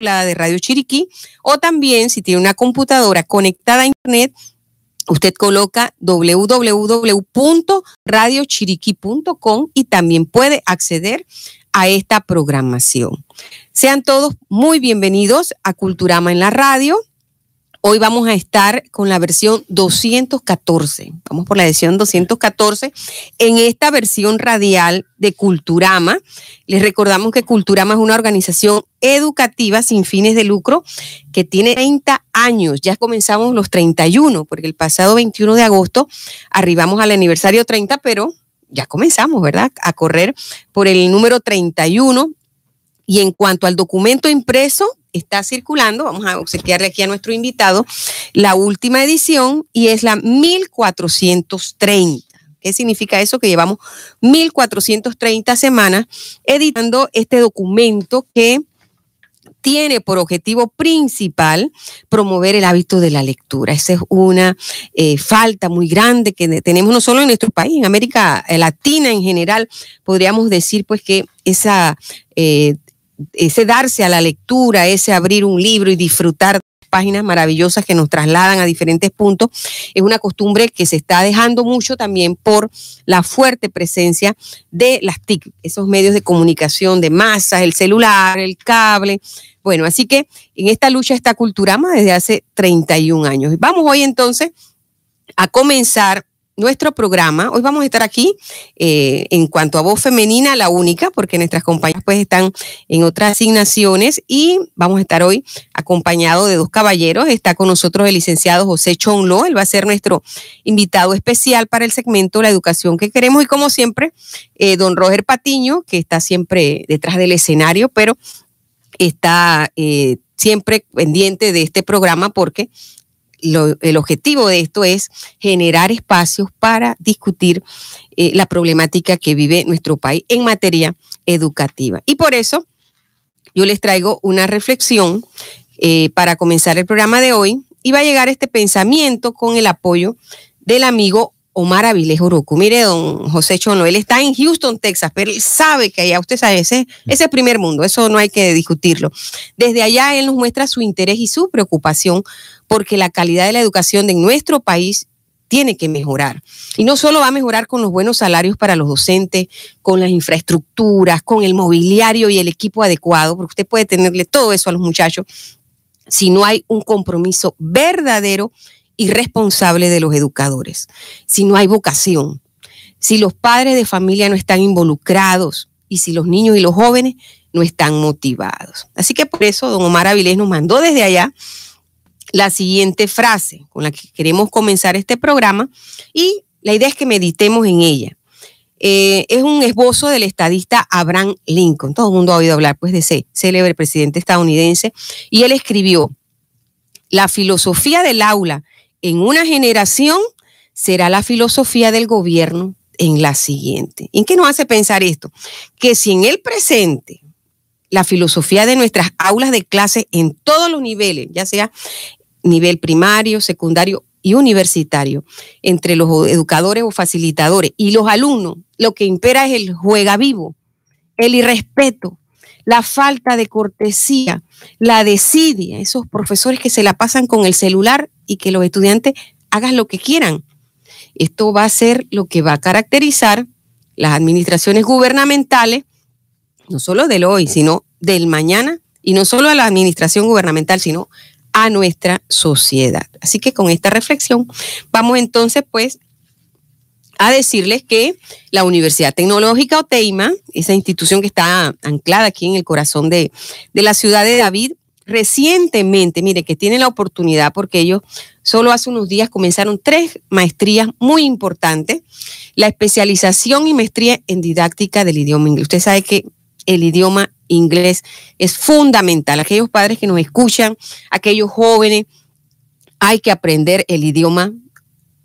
de Radio Chiriquí, o también si tiene una computadora conectada a Internet, usted coloca www.radiochiriquí.com y también puede acceder a esta programación. Sean todos muy bienvenidos a Culturama en la radio. Hoy vamos a estar con la versión 214. Vamos por la edición 214. En esta versión radial de Culturama, les recordamos que Culturama es una organización educativa sin fines de lucro que tiene 30 años. Ya comenzamos los 31, porque el pasado 21 de agosto arribamos al aniversario 30, pero ya comenzamos, ¿verdad? A correr por el número 31. Y en cuanto al documento impreso, está circulando, vamos a obsequiarle aquí a nuestro invitado, la última edición y es la 1430. ¿Qué significa eso? Que llevamos 1430 semanas editando este documento que tiene por objetivo principal promover el hábito de la lectura. Esa es una eh, falta muy grande que tenemos no solo en nuestro país, en América Latina en general, podríamos decir pues que esa eh, ese darse a la lectura, ese abrir un libro y disfrutar páginas maravillosas que nos trasladan a diferentes puntos, es una costumbre que se está dejando mucho también por la fuerte presencia de las TIC, esos medios de comunicación de masas, el celular, el cable. Bueno, así que en esta lucha está Culturama desde hace 31 años. Vamos hoy entonces a comenzar nuestro programa. Hoy vamos a estar aquí eh, en cuanto a voz femenina, la única, porque nuestras compañeras pues están en otras asignaciones y vamos a estar hoy acompañado de dos caballeros. Está con nosotros el licenciado José Chonlo, él va a ser nuestro invitado especial para el segmento La Educación que queremos y como siempre, eh, don Roger Patiño, que está siempre detrás del escenario, pero está... Eh, siempre pendiente de este programa porque el objetivo de esto es generar espacios para discutir eh, la problemática que vive nuestro país en materia educativa. Y por eso yo les traigo una reflexión eh, para comenzar el programa de hoy y va a llegar este pensamiento con el apoyo del amigo Omar Avilés Orocu. Mire, don José Chono, él está en Houston, Texas, pero él sabe que allá, usted sabe, ese, ese primer mundo, eso no hay que discutirlo. Desde allá él nos muestra su interés y su preocupación porque la calidad de la educación de nuestro país tiene que mejorar. Y no solo va a mejorar con los buenos salarios para los docentes, con las infraestructuras, con el mobiliario y el equipo adecuado, porque usted puede tenerle todo eso a los muchachos, si no hay un compromiso verdadero y responsable de los educadores, si no hay vocación, si los padres de familia no están involucrados y si los niños y los jóvenes no están motivados. Así que por eso don Omar Avilés nos mandó desde allá la siguiente frase con la que queremos comenzar este programa y la idea es que meditemos en ella. Eh, es un esbozo del estadista Abraham Lincoln. Todo el mundo ha oído hablar pues, de ese célebre presidente estadounidense. Y él escribió, la filosofía del aula en una generación será la filosofía del gobierno en la siguiente. ¿En qué nos hace pensar esto? Que si en el presente la filosofía de nuestras aulas de clase en todos los niveles, ya sea nivel primario, secundario y universitario, entre los educadores o facilitadores y los alumnos, lo que impera es el juega vivo, el irrespeto, la falta de cortesía, la desidia, esos profesores que se la pasan con el celular y que los estudiantes hagan lo que quieran. Esto va a ser lo que va a caracterizar las administraciones gubernamentales, no solo del hoy, sino del mañana, y no solo a la administración gubernamental, sino a nuestra sociedad. Así que con esta reflexión vamos entonces pues a decirles que la Universidad Tecnológica Oteima, esa institución que está anclada aquí en el corazón de, de la ciudad de David, recientemente, mire, que tiene la oportunidad, porque ellos solo hace unos días comenzaron tres maestrías muy importantes, la especialización y maestría en didáctica del idioma inglés. Usted sabe que el idioma inglés es fundamental. Aquellos padres que nos escuchan, aquellos jóvenes, hay que aprender el idioma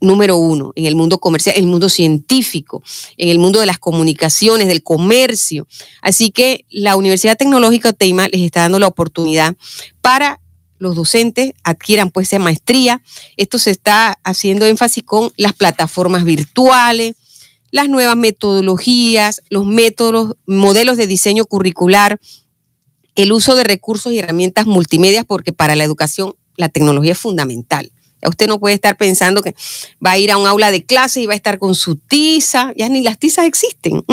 número uno en el mundo comercial, en el mundo científico, en el mundo de las comunicaciones, del comercio. Así que la Universidad Tecnológica Teima les está dando la oportunidad para los docentes adquieran pues esa maestría. Esto se está haciendo énfasis con las plataformas virtuales, las nuevas metodologías, los métodos, modelos de diseño curricular, el uso de recursos y herramientas multimedia, porque para la educación la tecnología es fundamental. Usted no puede estar pensando que va a ir a un aula de clase y va a estar con su tiza, ya ni las tizas existen.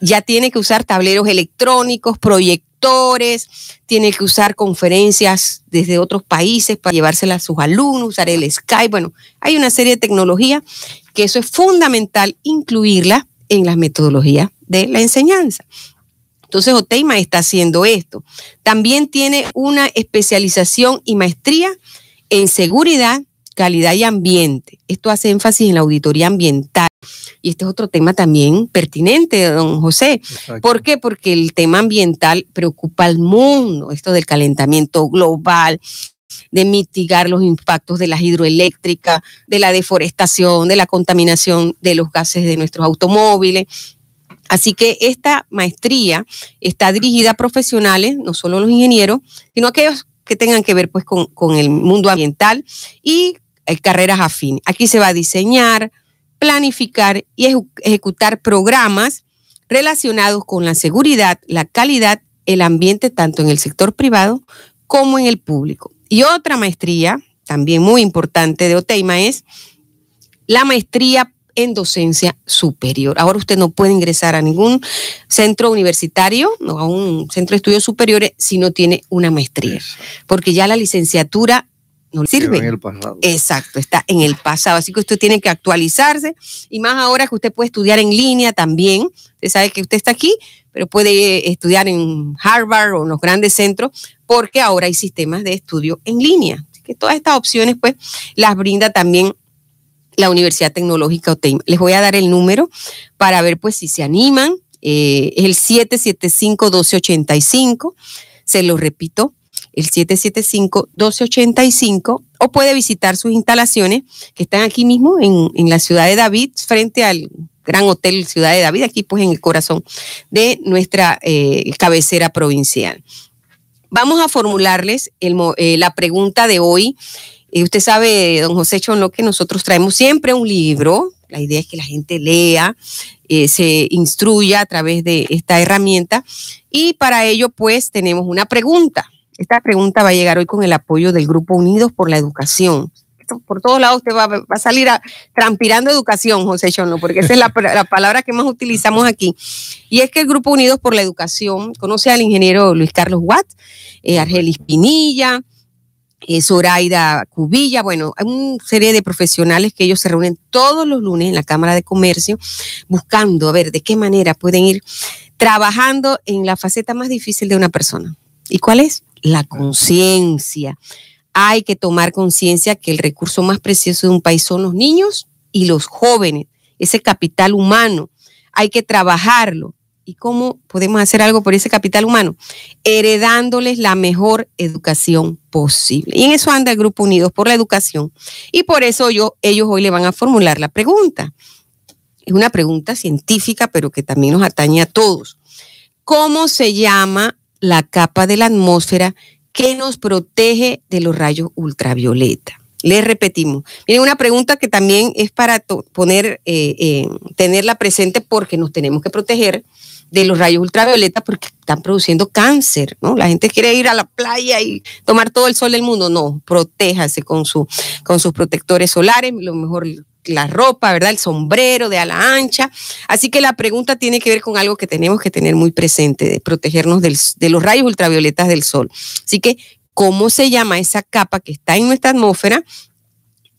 Ya tiene que usar tableros electrónicos, proyectores, tiene que usar conferencias desde otros países para llevárselas a sus alumnos, usar el Skype. Bueno, hay una serie de tecnologías que eso es fundamental incluirla en las metodologías de la enseñanza. Entonces, Oteima está haciendo esto. También tiene una especialización y maestría en seguridad, calidad y ambiente. Esto hace énfasis en la auditoría ambiental. Y este es otro tema también pertinente, don José. ¿Por qué? Porque el tema ambiental preocupa al mundo, esto del calentamiento global, de mitigar los impactos de las hidroeléctricas, de la deforestación, de la contaminación de los gases de nuestros automóviles. Así que esta maestría está dirigida a profesionales, no solo los ingenieros, sino aquellos que tengan que ver pues con, el mundo ambiental y carreras afines. Aquí se va a diseñar, planificar y ejecutar programas relacionados con la seguridad, la calidad, el ambiente, tanto en el sector privado como en el público. Y otra maestría, también muy importante de OTEIMA, es la maestría en docencia superior. Ahora usted no puede ingresar a ningún centro universitario, no a un centro de estudios superiores, si no tiene una maestría, porque ya la licenciatura no le sirve. En el pasado. Exacto, está en el pasado. Así que usted tiene que actualizarse y más ahora que usted puede estudiar en línea también. Usted sabe que usted está aquí, pero puede estudiar en Harvard o en los grandes centros porque ahora hay sistemas de estudio en línea. Así que todas estas opciones pues las brinda también la Universidad Tecnológica OTEIM. Les voy a dar el número para ver pues si se animan. Eh, es el 775-1285. Se lo repito, el 775-1285. O puede visitar sus instalaciones que están aquí mismo en, la ciudad de David, frente al Gran Hotel Ciudad de David, aquí pues en el corazón de nuestra eh, cabecera provincial. Vamos a formularles eh, la pregunta de hoy y usted sabe, don José Chonlo, que nosotros traemos siempre un libro. La idea es que la gente lea, eh, se instruya a través de esta herramienta. Y para ello, pues, tenemos una pregunta. Esta pregunta va a llegar hoy con el apoyo del Grupo Unidos por la Educación. Por todos lados usted va, a salir a, transpirando educación, José Chonlo, porque esa es la, palabra que más utilizamos aquí. Y es que el Grupo Unidos por la Educación conoce al ingeniero Luis Carlos Watt, eh, Argelis Pinilla, eh, Zoraida Cubilla, bueno, hay una serie de profesionales que ellos se reúnen todos los lunes en la Cámara de Comercio buscando a ver de qué manera pueden ir trabajando en la faceta más difícil de una persona. ¿Y cuál es? La conciencia. Hay que tomar conciencia que el recurso más precioso de un país son los niños y los jóvenes, ese capital humano. Hay que trabajarlo, ¿Y cómo podemos hacer algo por ese capital humano? Heredándoles la mejor educación posible. Y en eso anda el Grupo Unidos por la Educación. Y por eso yo, ellos hoy le van a formular la pregunta. Es una pregunta científica, pero que también nos atañe a todos. ¿Cómo se llama la capa de la atmósfera que nos protege de los rayos ultravioleta? Les repetimos. Miren, una pregunta que también es para poner, eh, eh, tenerla presente porque nos tenemos que proteger de los rayos ultravioleta porque están produciendo cáncer, ¿no? La gente quiere ir a la playa y tomar todo el sol del mundo. No, protéjase con, su, con sus protectores solares, lo mejor la ropa, ¿verdad? El sombrero de ala ancha. Así que la pregunta tiene que ver con algo que tenemos que tener muy presente, de protegernos de los rayos ultravioletas del sol. Así que, ¿cómo se llama esa capa que está en nuestra atmósfera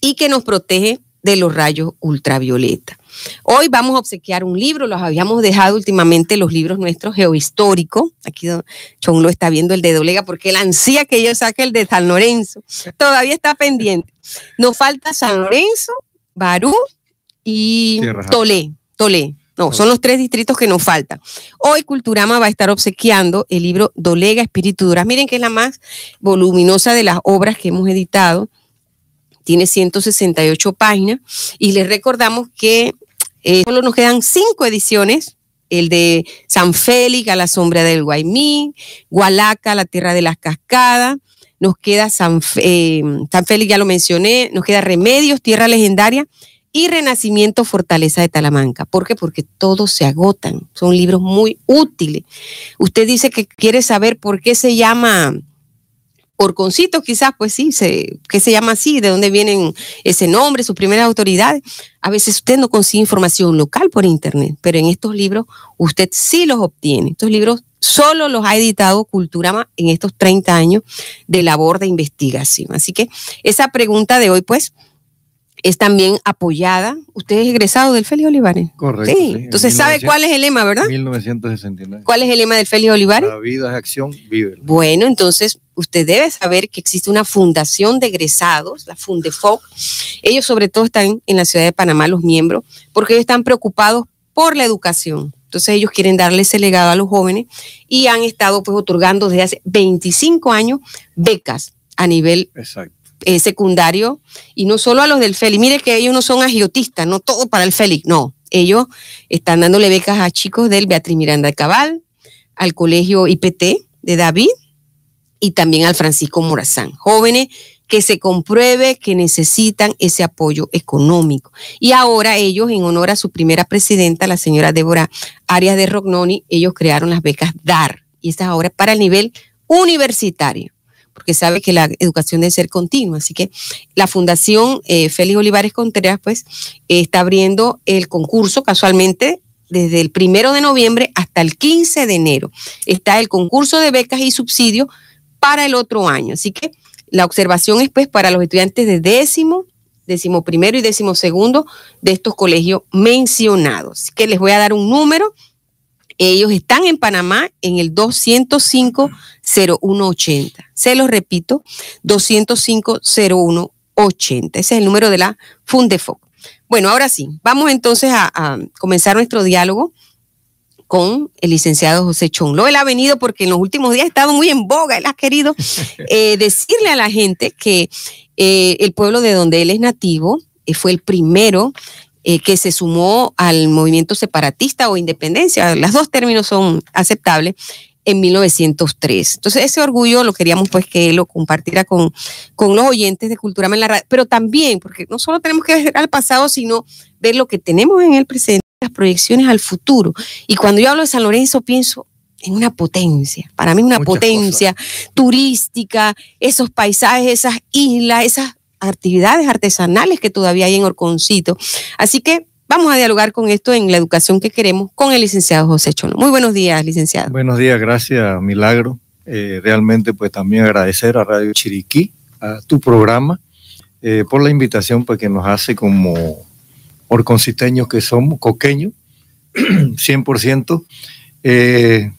y que nos protege de los rayos ultravioleta? Hoy vamos a obsequiar un libro, los habíamos dejado últimamente los libros nuestros geohistóricos. Aquí Chon lo está viendo el de Dolega porque él ansía que yo saque el de San Lorenzo. Todavía está pendiente. Nos falta San Lorenzo, Barú y Tolé. Tolé. No, son los tres distritos que nos faltan. Hoy Culturama va a estar obsequiando el libro Dolega Espíritu Duras. Miren que es la más voluminosa de las obras que hemos editado tiene 168 páginas y les recordamos que eh, solo nos quedan cinco ediciones, el de San Félix a la sombra del Guaymí, Gualaca, la tierra de las cascadas, nos queda San, eh, San Félix, ya lo mencioné, nos queda Remedios, tierra legendaria, y Renacimiento Fortaleza de Talamanca. ¿Por qué? Porque todos se agotan. Son libros muy útiles. Usted dice que quiere saber por qué se llama Orconcito, quizás, pues sí, se, que se llama así, de dónde vienen ese nombre, sus primeras autoridades. A veces usted no consigue información local por internet, pero en estos libros usted sí los obtiene. Estos libros solo los ha editado Culturama en estos 30 años de labor de investigación. Así que esa pregunta de hoy, pues, es también apoyada. Usted es egresado del Félix Olivares. Correcto. Sí. Entonces, ¿sabe cuál es el lema, verdad? 1969. ¿Cuál es el lema del Félix Olivares? La vida es acción, vive. Bueno, entonces usted debe saber que existe una fundación de egresados, la Fundefoc. Ellos sobre todo están en la ciudad de Panamá, los miembros, porque ellos están preocupados por la educación. Entonces ellos quieren darle ese legado a los jóvenes y han estado pues otorgando desde hace 25 años becas a nivel eh, secundario y no solo a los del Félix. Mire que ellos no son agiotistas, no todo para el Félix, no. Ellos están dándole becas a chicos del Beatriz Miranda de Cabal, al colegio IPT de David y también al Francisco Morazán. Jóvenes que se compruebe que necesitan ese apoyo económico. Y ahora ellos, en honor a su primera presidenta, la señora Débora Arias de Rognoni, ellos crearon las becas DAR. Y estas ahora para el nivel universitario porque sabe que la educación debe ser continua. Así que la Fundación eh, Félix Olivares Contreras, pues, está abriendo el concurso casualmente desde el primero de noviembre hasta el 15 de enero. Está el concurso de becas y subsidios para el otro año. Así que la observación es, pues, para los estudiantes de décimo, décimo primero y décimo segundo de estos colegios mencionados. Así que les voy a dar un número. Ellos están en Panamá en el 205-0180. Se los repito, 205-0180. Ese es el número de la Fundefoc. Bueno, ahora sí, vamos entonces a, a, comenzar nuestro diálogo con el licenciado José Chonlo. Él ha venido porque en los últimos días ha estado muy en boga. Él ha querido eh, decirle a la gente que eh, el pueblo de donde él es nativo eh, fue el primero que se sumó al movimiento separatista o independencia, los dos términos son aceptables, en 1903. Entonces ese orgullo lo queríamos pues que él lo compartiera con, con los oyentes de Cultura en la radio, pero también, porque no solo tenemos que ver al pasado, sino ver lo que tenemos en el presente, las proyecciones al futuro. Y cuando yo hablo de San Lorenzo, pienso en una potencia, para mí una Muchas potencia turística, esos paisajes, esas islas, esas actividades artesanales que todavía hay en Orconcito. Así que vamos a dialogar con esto en la educación que queremos con el licenciado José Chono. Muy buenos días, licenciado. Buenos días, gracias, Milagro. Eh, realmente, pues también agradecer a Radio Chiriquí, a tu programa, eh, por la invitación pues, que nos hace como orconciteños que somos, coqueños, 100%. Eh,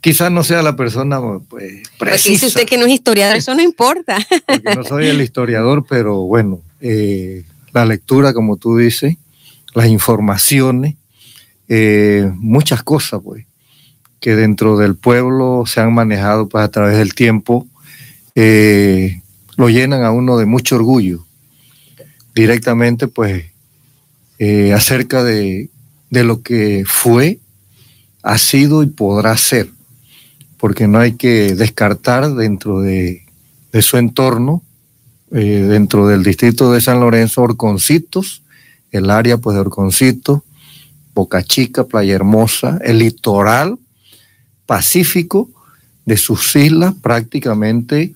quizás no sea la persona pues, precisa. dice usted que no es historiador, eso no importa. Porque no soy el historiador, pero bueno, eh, la lectura, como tú dices, las informaciones, eh, muchas cosas, pues, que dentro del pueblo se han manejado pues, a través del tiempo, eh, lo llenan a uno de mucho orgullo. Directamente, pues, eh, acerca de, de lo que fue, ha sido y podrá ser porque no hay que descartar dentro de, de su entorno, eh, dentro del distrito de San Lorenzo, Orconcitos, el área pues de Orconcitos, Boca Chica, Playa Hermosa, el litoral pacífico de sus islas prácticamente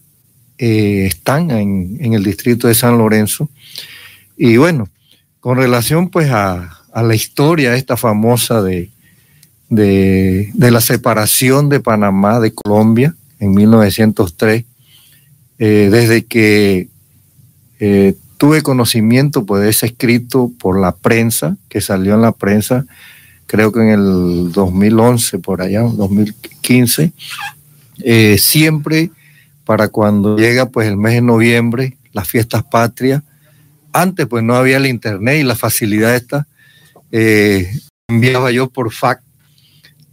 eh, están en, en, el distrito de San Lorenzo. Y bueno, con relación pues a, la historia esta famosa de, de, de, la separación de Panamá de Colombia en 1903, eh, desde que eh, tuve conocimiento pues, de ese escrito por la prensa, que salió en la prensa, creo que en el 2011, por allá, 2015, eh, siempre para cuando llega pues el mes de noviembre, las fiestas patrias, antes pues no había el internet y la facilidad esta, enviaba yo por fax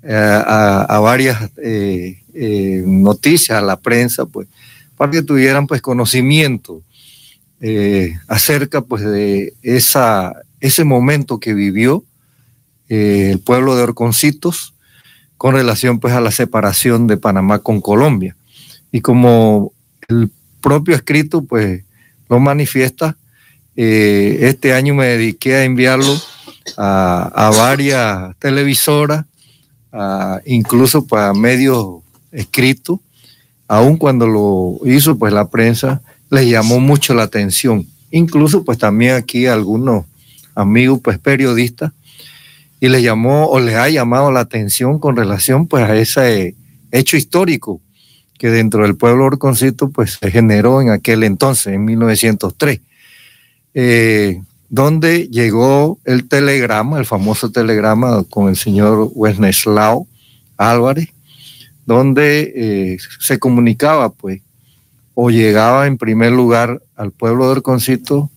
a, a, varias eh, eh, noticias, a la prensa, pues, para que tuvieran pues conocimiento eh, acerca pues de esa, ese momento que vivió eh, el pueblo de Orconcitos con relación pues a la separación de Panamá con Colombia. Y como el propio escrito pues lo manifiesta, eh, este año me dediqué a enviarlo a, varias televisoras, incluso para medios escritos, aun cuando lo hizo, pues la prensa les llamó mucho la atención. Incluso pues también aquí algunos amigos pues periodistas y les llamó o les ha llamado la atención con relación pues a ese hecho histórico que dentro del pueblo orconcito pues se generó en aquel entonces, en 1903, eh, donde llegó el telegrama, el famoso telegrama con el señor Wenceslao Álvarez, donde eh, se comunicaba pues o llegaba en primer lugar al pueblo de Orconcito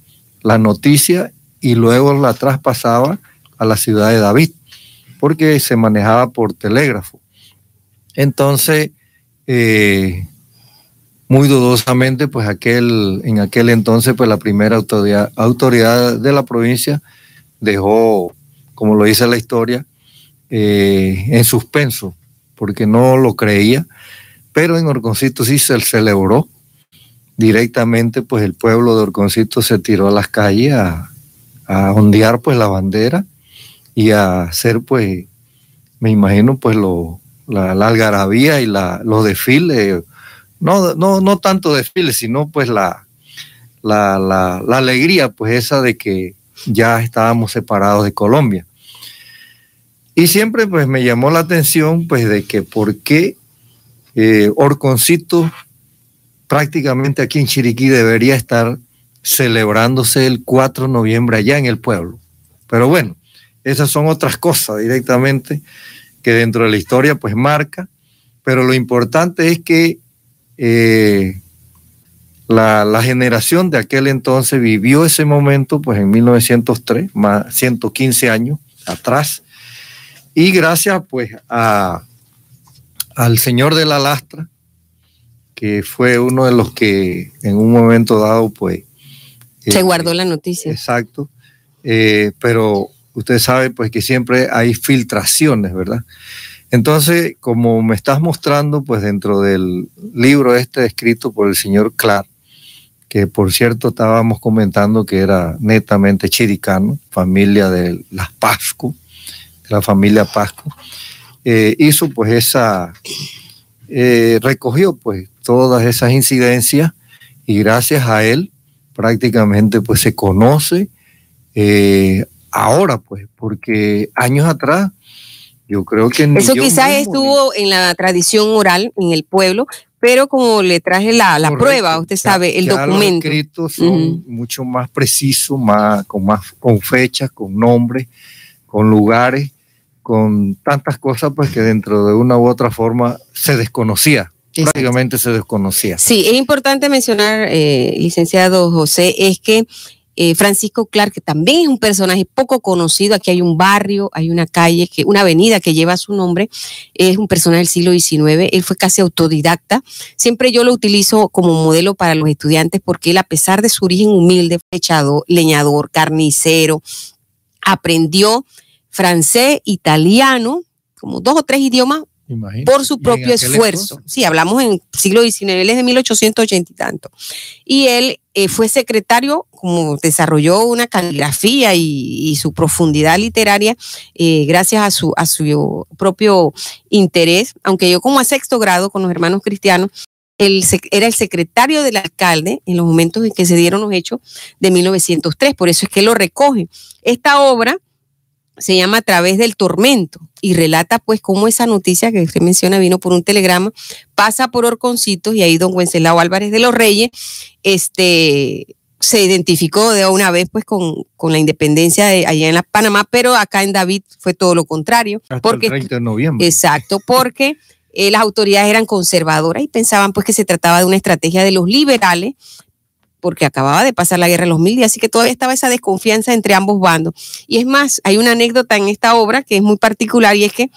la noticia y luego la traspasaba a la ciudad de David, porque se manejaba por telégrafo. Entonces, eh, muy dudosamente, pues aquel, en aquel entonces, pues la primera autoridad, autoridad de la provincia dejó, como lo dice la historia, eh, en suspenso, porque no lo creía, pero en Orconcito sí se celebró. Directamente, pues el pueblo de Orconcito se tiró a las calles a, a ondear pues la bandera y a hacer pues, me imagino pues lo, la, algarabía y la, los desfiles, no, no, no tanto desfiles, sino pues la, la, la, alegría pues esa de que ya estábamos separados de Colombia. Y siempre pues me llamó la atención pues de que por qué eh, Orconcito prácticamente aquí en Chiriquí debería estar celebrándose el 4 de noviembre allá en el pueblo. Pero bueno, esas son otras cosas directamente que dentro de la historia pues marca, pero lo importante es que eh, la, generación de aquel entonces vivió ese momento pues en 1903, más 115 años atrás, y gracias pues a, al señor de la lastra, que fue uno de los que en un momento dado pues... Se eh, guardó la noticia. Exacto, eh, pero usted sabe pues que siempre hay filtraciones, ¿verdad? Entonces, como me estás mostrando, pues dentro del libro este escrito por el señor Clark, que por cierto estábamos comentando que era netamente chiricano, familia de las Pascu, de la familia Pascu, eh, hizo pues esa, eh, recogió pues todas esas incidencias y gracias a él prácticamente pues se conoce eh, ahora, pues, porque años atrás yo creo que... Eso quizás estuvo en la tradición oral en el pueblo, pero como le traje la, prueba, usted sabe, el documento. Los escritos son mucho más precisos, más, con, más, con fechas, con nombres, con lugares, con tantas cosas, pues que dentro de una u otra forma se desconocía. Prácticamente se desconocía. Sí, es importante mencionar, eh, licenciado José, es que eh, Francisco Clark, que también es un personaje poco conocido. Aquí hay un barrio, hay una calle, que, una avenida que lleva su nombre. Es un personaje del siglo XIX. Él fue casi autodidacta. Siempre yo lo utilizo como modelo para los estudiantes porque él, a pesar de su origen humilde, flechador, leñador, carnicero, aprendió francés, italiano, como dos o tres idiomas por su propio esfuerzo. Sí, hablamos en siglo XIX, él es de 1880 y tanto. Y él eh, fue secretario, como desarrolló una caligrafía y, su profundidad literaria, eh, gracias a su, a su propio interés, aunque yo como a sexto grado con los hermanos cristianos, él era el secretario del alcalde en los momentos en que se dieron los hechos de 1903, por eso es que lo recoge. Esta obra se llama A través del tormento y relata pues cómo esa noticia que usted menciona vino por un telegrama, pasa por Orconcitos y ahí don Wenceslao Álvarez de los Reyes este, se identificó de una vez pues con, con la independencia de allá en la Panamá, pero acá en David fue todo lo contrario. porque, el 30 de noviembre. Exacto, porque eh, las autoridades eran conservadoras y pensaban pues que se trataba de una estrategia de los liberales porque acababa de pasar la guerra en los mil días, así que todavía estaba esa desconfianza entre ambos bandos. Y es más, hay una anécdota en esta obra que es muy particular y es que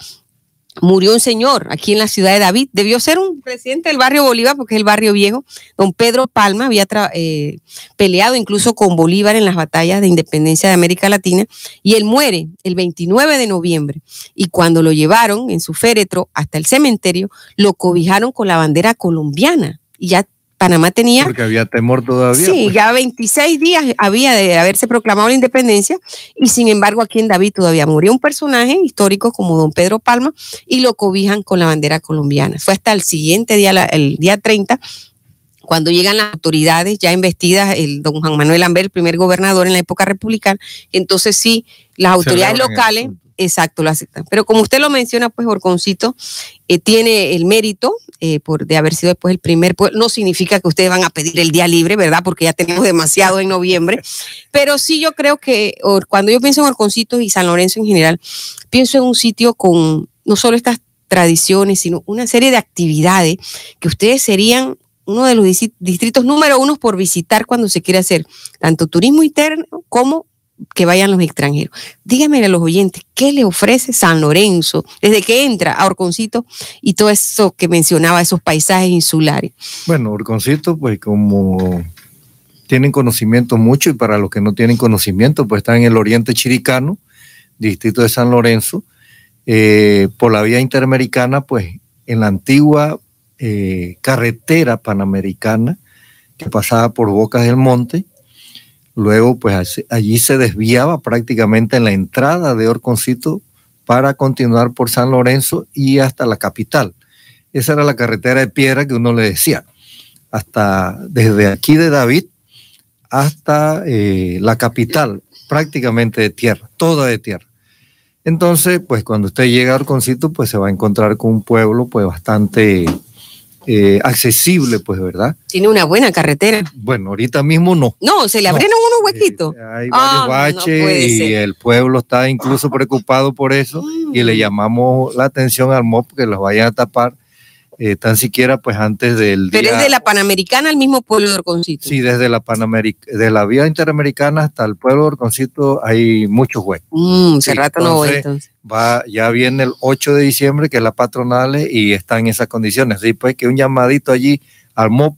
murió un señor aquí en la ciudad de David. Debió ser un presidente del barrio Bolívar, porque es el barrio viejo. Don Pedro Palma había eh, peleado incluso con Bolívar en las batallas de independencia de América Latina y él muere el 29 de noviembre. Y cuando lo llevaron en su féretro hasta el cementerio, lo cobijaron con la bandera colombiana. Y ya Panamá tenía... Porque había temor todavía. Sí, pues. ya 26 días había de haberse proclamado la independencia y sin embargo aquí en David todavía murió un personaje histórico como don Pedro Palma y lo cobijan con la bandera colombiana. Fue hasta el siguiente día, el día 30, cuando llegan las autoridades ya investidas, el don Juan Manuel Amber, el primer gobernador en la época republicana, entonces sí, las autoridades locales Exacto, lo aceptan. Pero como usted lo menciona, pues Orconcito eh, tiene el mérito eh, por, de haber sido después el primer pueblo. No significa que ustedes van a pedir el día libre, ¿verdad? Porque ya tenemos demasiado en noviembre. Pero sí yo creo que cuando yo pienso en Orconcito y San Lorenzo en general, pienso en un sitio con no solo estas tradiciones, sino una serie de actividades que ustedes serían uno de los distritos número uno por visitar cuando se quiere hacer tanto turismo interno como que vayan los extranjeros. Díganme a los oyentes, ¿qué le ofrece San Lorenzo desde que entra a Orconcito y todo eso que mencionaba, esos paisajes insulares? Bueno, Orconcito, pues como tienen conocimiento mucho y para los que no tienen conocimiento, pues está en el oriente chiricano, distrito de San Lorenzo, eh, por la vía interamericana, pues en la antigua eh, carretera panamericana que pasaba por Bocas del Monte, Luego, pues allí se desviaba prácticamente en la entrada de Orconcito para continuar por San Lorenzo y hasta la capital. Esa era la carretera de piedra que uno le decía. Hasta desde aquí de David hasta eh, la capital, prácticamente de tierra, toda de tierra. Entonces, pues cuando usted llega a Orconcito, pues se va a encontrar con un pueblo pues bastante eh, accesible, pues, ¿verdad? Tiene una buena carretera. Bueno, ahorita mismo no. No, se le abrieron unos huequitos. Eh, hay varios baches y el pueblo está incluso preocupado por eso y le llamamos la atención al MOP que los vayan a tapar eh, tan siquiera pues antes del Pero es de la Panamericana al mismo pueblo de Orconcito. Sí, desde la Panamericana, de la vía interamericana hasta el pueblo de Orconcito hay muchos huecos. Mm, rato no voy entonces. Va, ya viene el 8 de diciembre, que es la patronal, y está en esas condiciones. Así pues que un llamadito allí al MOP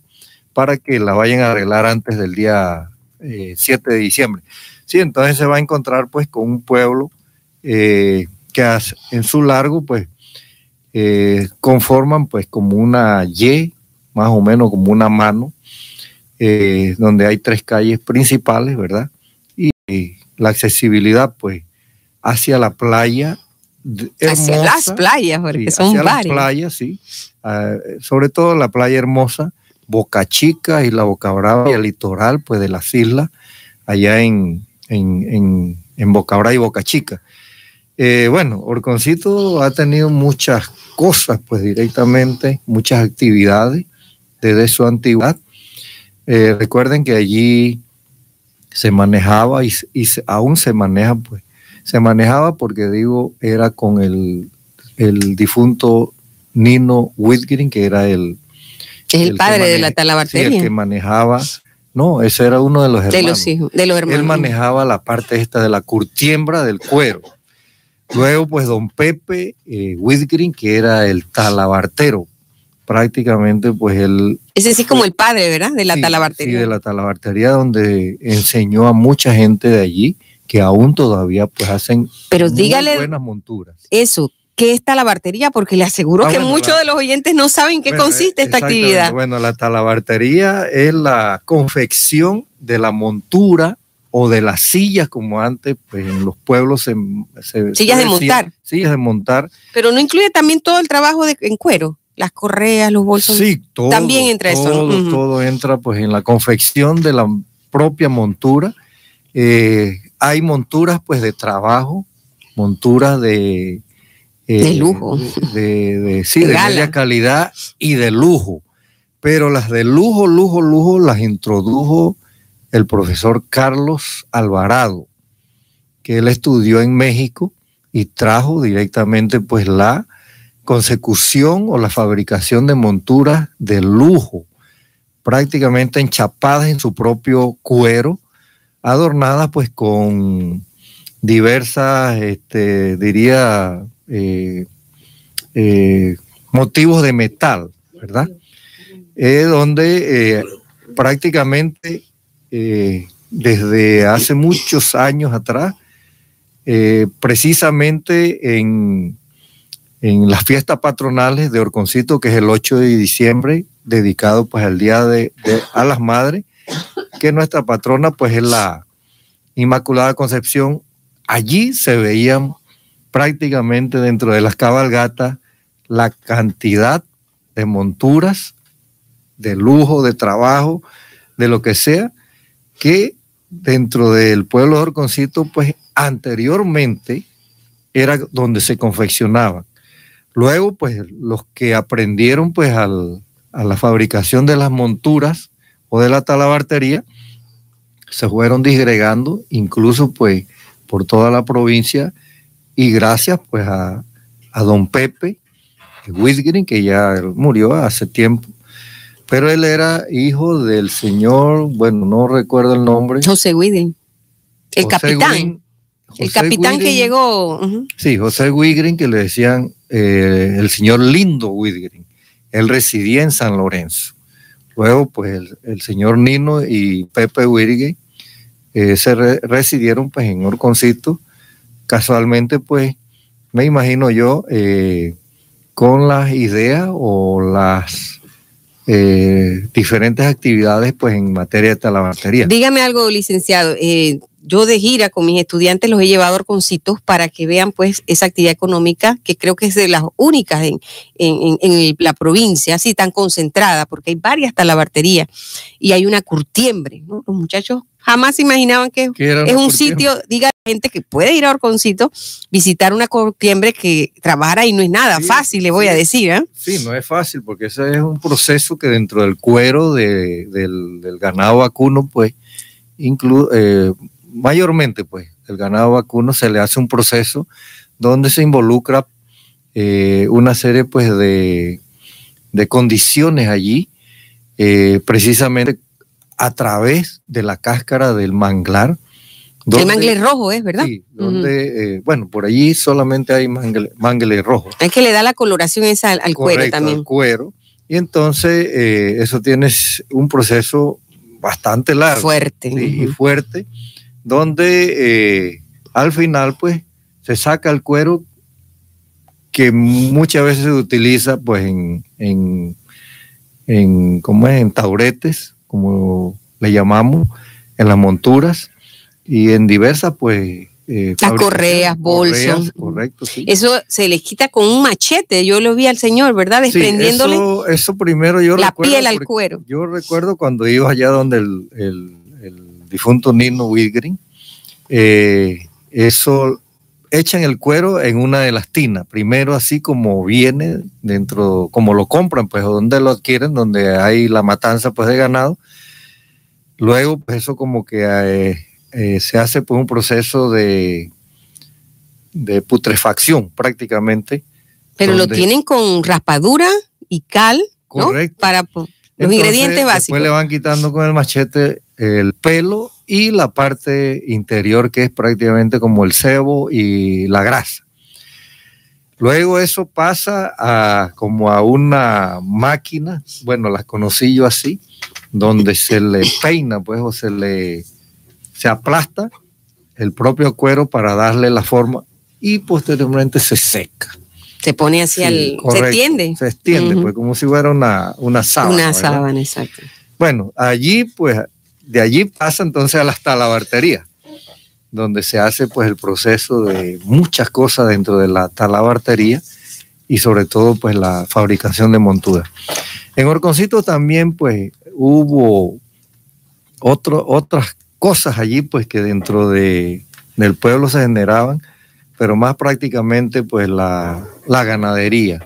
para que la vayan a arreglar antes del día 7 eh, de diciembre. Sí, entonces se va a encontrar pues con un pueblo eh, que en su largo pues eh, conforman pues como una Y, más o menos como una mano, eh, donde hay tres calles principales, ¿verdad? Y, la accesibilidad pues hacia la playa. hacia las playas, porque son hacia varias. Las playas, sí. Ah, sobre todo la playa hermosa, Boca Chica y la Boca Brava y el litoral pues de las islas, allá en, en, en Boca Brava y Boca Chica. Eh, bueno, Orconcito ha tenido muchas cosas, pues directamente, muchas actividades desde su antigüedad. Eh, recuerden que allí se manejaba y, aún se maneja, pues, se manejaba porque digo, era con el, difunto Nino Whitgreen, que era el... el, padre de la talabartería. el que manejaba no, ese era uno de los hermanos. De los hijos, de los hermanos. Él manejaba la parte esta de la curtiembra del cuero. Luego, pues don Pepe eh, Whitgreen, que era el talabartero, prácticamente, pues él... Ese sí como el padre, ¿verdad? De la talabartería. Sí, de la talabartería, donde enseñó a mucha gente de allí que aún todavía pues hacen Pero dígale buenas monturas. Eso, ¿qué es talabartería? Porque le aseguro ah, que muchos de los oyentes no saben qué consiste esta actividad. Bueno, la talabartería es la confección de la montura o de las sillas como antes, pues en los pueblos se... sillas de montar. Sillas de montar. Pero no incluye también todo el trabajo de, en cuero, las correas, los bolsos. Sí, todo. También entra eso. Todo, todo entra pues en la confección de la propia montura. Eh, hay monturas pues de trabajo, monturas de... Eh, de lujo. De, sí, de, de media calidad y de lujo. Pero las de lujo, lujo, lujo las introdujo el profesor Carlos Alvarado, que él estudió en México y trajo directamente pues la consecución o la fabricación de monturas de lujo, prácticamente enchapadas en su propio cuero, adornadas pues con diversas, este, diría, eh, eh, motivos de metal, ¿verdad? donde eh, prácticamente eh, desde hace muchos años atrás, eh, precisamente en, en las fiestas patronales de Orconcito, que es el 8 de diciembre, dedicado pues al Día de, a las Madres, que nuestra patrona pues es la Inmaculada Concepción. Allí se veían prácticamente dentro de las cabalgatas la cantidad de monturas, de lujo, de trabajo, de lo que sea, que dentro del pueblo de Orconcito, pues anteriormente era donde se confeccionaban. Luego, pues los que aprendieron pues a la fabricación de las monturas o de la talabartería, se fueron disgregando, incluso pues por toda la provincia, y gracias pues a, don Pepe Wisgrin, que ya murió hace tiempo, pero él era hijo del señor, bueno, no recuerdo el nombre. José Wisgrin, el capitán. el capitán que llegó. Sí, José Wigrin, que le decían eh, el señor Lindo Widgrin. Él residía en San Lorenzo. Luego, pues el, señor Nino y Pepe Widgrin eh, se residieron pues en Orconcito. Casualmente, pues, me imagino yo, eh, con las ideas o las diferentes actividades pues en materia de talabartería. Dígame algo, licenciado yo de gira con mis estudiantes los he llevado a Orconcitos para que vean pues esa actividad económica que creo que es de las únicas en, la provincia, así tan concentrada, porque hay varias talabarterías y hay una curtiembre, ¿no? Los muchachos jamás se imaginaban que es un sitio, diga gente que puede ir a Orconcito, visitar una curtiembre que trabajara y no es nada fácil, le voy a decir. ¿eh? Sí, no es fácil porque ese es un proceso que dentro del cuero del, ganado vacuno, pues, incluye... Eh, mayormente, pues, el ganado vacuno se le hace un proceso donde se involucra eh, una serie, pues, de, condiciones allí, eh, precisamente a través de la cáscara del manglar. El mangle rojo es, ¿verdad? Sí, donde, eh, bueno, por allí solamente hay mangle, rojo. Es que le da la coloración esa al, cuero también. Al cuero. Y entonces eso tiene un proceso bastante largo. Fuerte. Y fuerte donde eh, al final pues se saca el cuero que muchas veces se utiliza pues en, en, en, ¿cómo es? en tauretes, como le llamamos, en las monturas y en diversas pues... Eh, las correas, bolsos. Correcto, sí. Eso se les quita con un machete. Yo lo vi al señor, ¿verdad? Desprendiéndole eso, primero yo la piel al cuero. Yo recuerdo cuando iba allá donde el difunto Nino Wilgrin, eh, eso echan el cuero en una de las tinas, primero así como viene dentro, como lo compran, pues, o donde lo adquieren, donde hay la matanza, pues, de ganado. Luego, pues, eso como que eh, eh, se hace, pues, un proceso de, de putrefacción, prácticamente. Pero lo tienen con raspadura y cal, ¿no? Para los ingredientes básicos. Después le van quitando con el machete el pelo y la parte interior que es prácticamente como el cebo y la grasa. Luego eso pasa a como a una máquina, bueno, la conocí yo así, donde se le peina, pues, o se le se aplasta el propio cuero para darle la forma y posteriormente se seca. Se pone así al. se extiende. Se extiende, pues como si fuera una, una sábana. Una sábana, exacto. Bueno, allí pues de allí pasa entonces a la talabartería, donde se hace pues el proceso de muchas cosas dentro de la talabartería y sobre todo pues la fabricación de monturas. En Orconcito también pues hubo otras cosas allí pues que dentro de, del pueblo se generaban, pero más prácticamente pues la, la ganadería.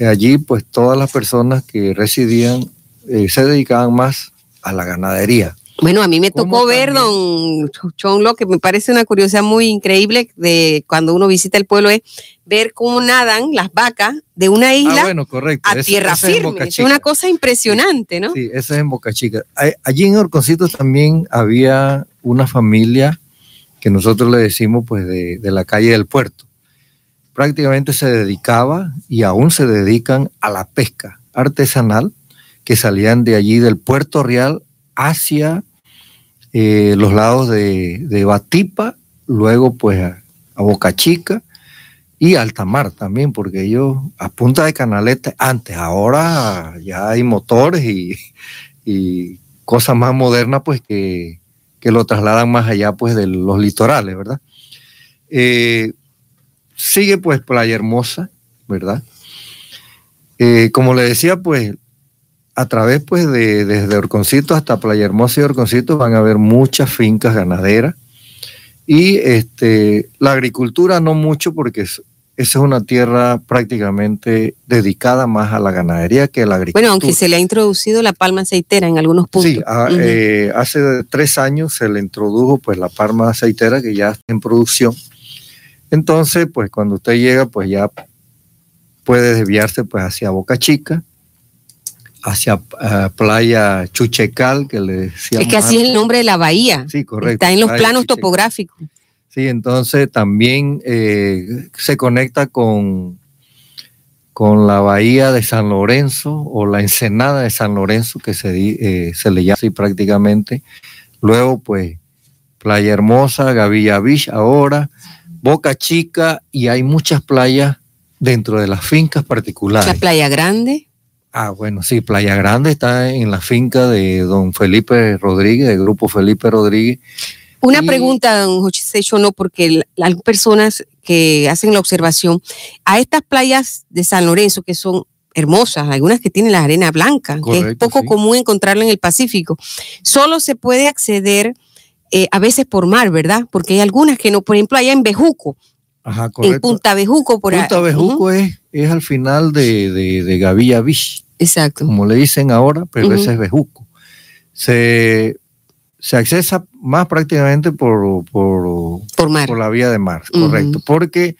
Allí pues todas las personas que residían eh, se dedicaban más a la ganadería. Bueno, a mí me tocó ver, don Chonlo, que me parece una curiosidad muy increíble de cuando uno visita el pueblo, es ver cómo nadan las vacas de una ah, isla a tierra firme. Es, una cosa impresionante, ¿no? Sí, esa es en Boca Chica. Allí en Orconcito también había una familia que nosotros le decimos pues de, de la calle del puerto. Prácticamente se dedicaba y aún se dedican a la pesca artesanal que salían de allí del Puerto Real hacia eh, los lados de, Batipa, luego pues a, Boca Chica y alta mar también, porque ellos a punta de canaleta, antes, ahora ya hay motores y, cosas más modernas, pues que, lo trasladan más allá, pues de los litorales, ¿verdad? Eh, sigue pues Playa Hermosa, ¿verdad? Eh, como le decía, pues a través pues de desde Orconcito hasta Playa Hermosa y Orconcito van a haber muchas fincas ganaderas y este, la agricultura no mucho porque esa es una tierra prácticamente dedicada más a la ganadería que a la agricultura. Bueno, aunque se le ha introducido la palma aceitera en algunos puntos. Sí, eh, hace tres años se le introdujo pues la palma aceitera que ya está en producción. Entonces, pues cuando usted llega, pues ya puede desviarse pues hacia Boca Chica hacia eh, Playa Chuchecal, que le decía. Es que así es el nombre de la bahía. Sí, correcto. Está en los planos topográficos. Sí, entonces también eh, se conecta con, con la bahía de San Lorenzo o la ensenada de San Lorenzo, que se, eh, se le llama así prácticamente. Luego, pues, Playa Hermosa, Gavilla Beach ahora, Boca Chica, y hay muchas playas dentro de las fincas particulares. La Playa Grande. Ah, bueno, sí, Playa Grande está en la finca de don Felipe Rodríguez, del grupo Felipe Rodríguez. Una pregunta, don José no, porque las personas que hacen la observación, a estas playas de San Lorenzo, que son hermosas, algunas que tienen la arena blanca, que es poco común encontrarla en el Pacífico, solo se puede acceder eh, a veces por mar, ¿verdad? Porque hay algunas que no, por ejemplo, allá en Bejuco, Ajá, correcto. En Punta Bejuco, por ahí. Punta Bejuco es, es al final de, de, Gavilla Beach. Exacto. Como le dicen ahora, pero ese es Bejuco. Se, se accesa más prácticamente por, por, por, la vía de mar, correcto. Porque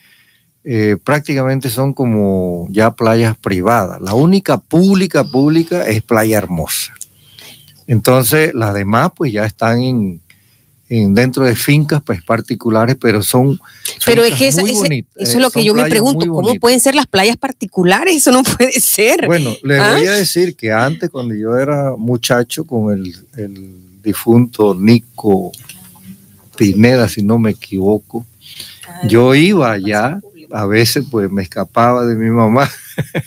eh, prácticamente son como ya playas privadas. La única pública, pública es Playa Hermosa. Entonces, las demás pues ya están en, dentro de fincas pues particulares, pero son pero es que eso es lo que yo me pregunto, ¿cómo pueden ser las playas particulares? Eso no puede ser. Bueno, le ¿Ah? voy a decir que antes cuando yo era muchacho con el, difunto Nico Pineda, si no me equivoco, yo iba allá, a veces pues me escapaba de mi mamá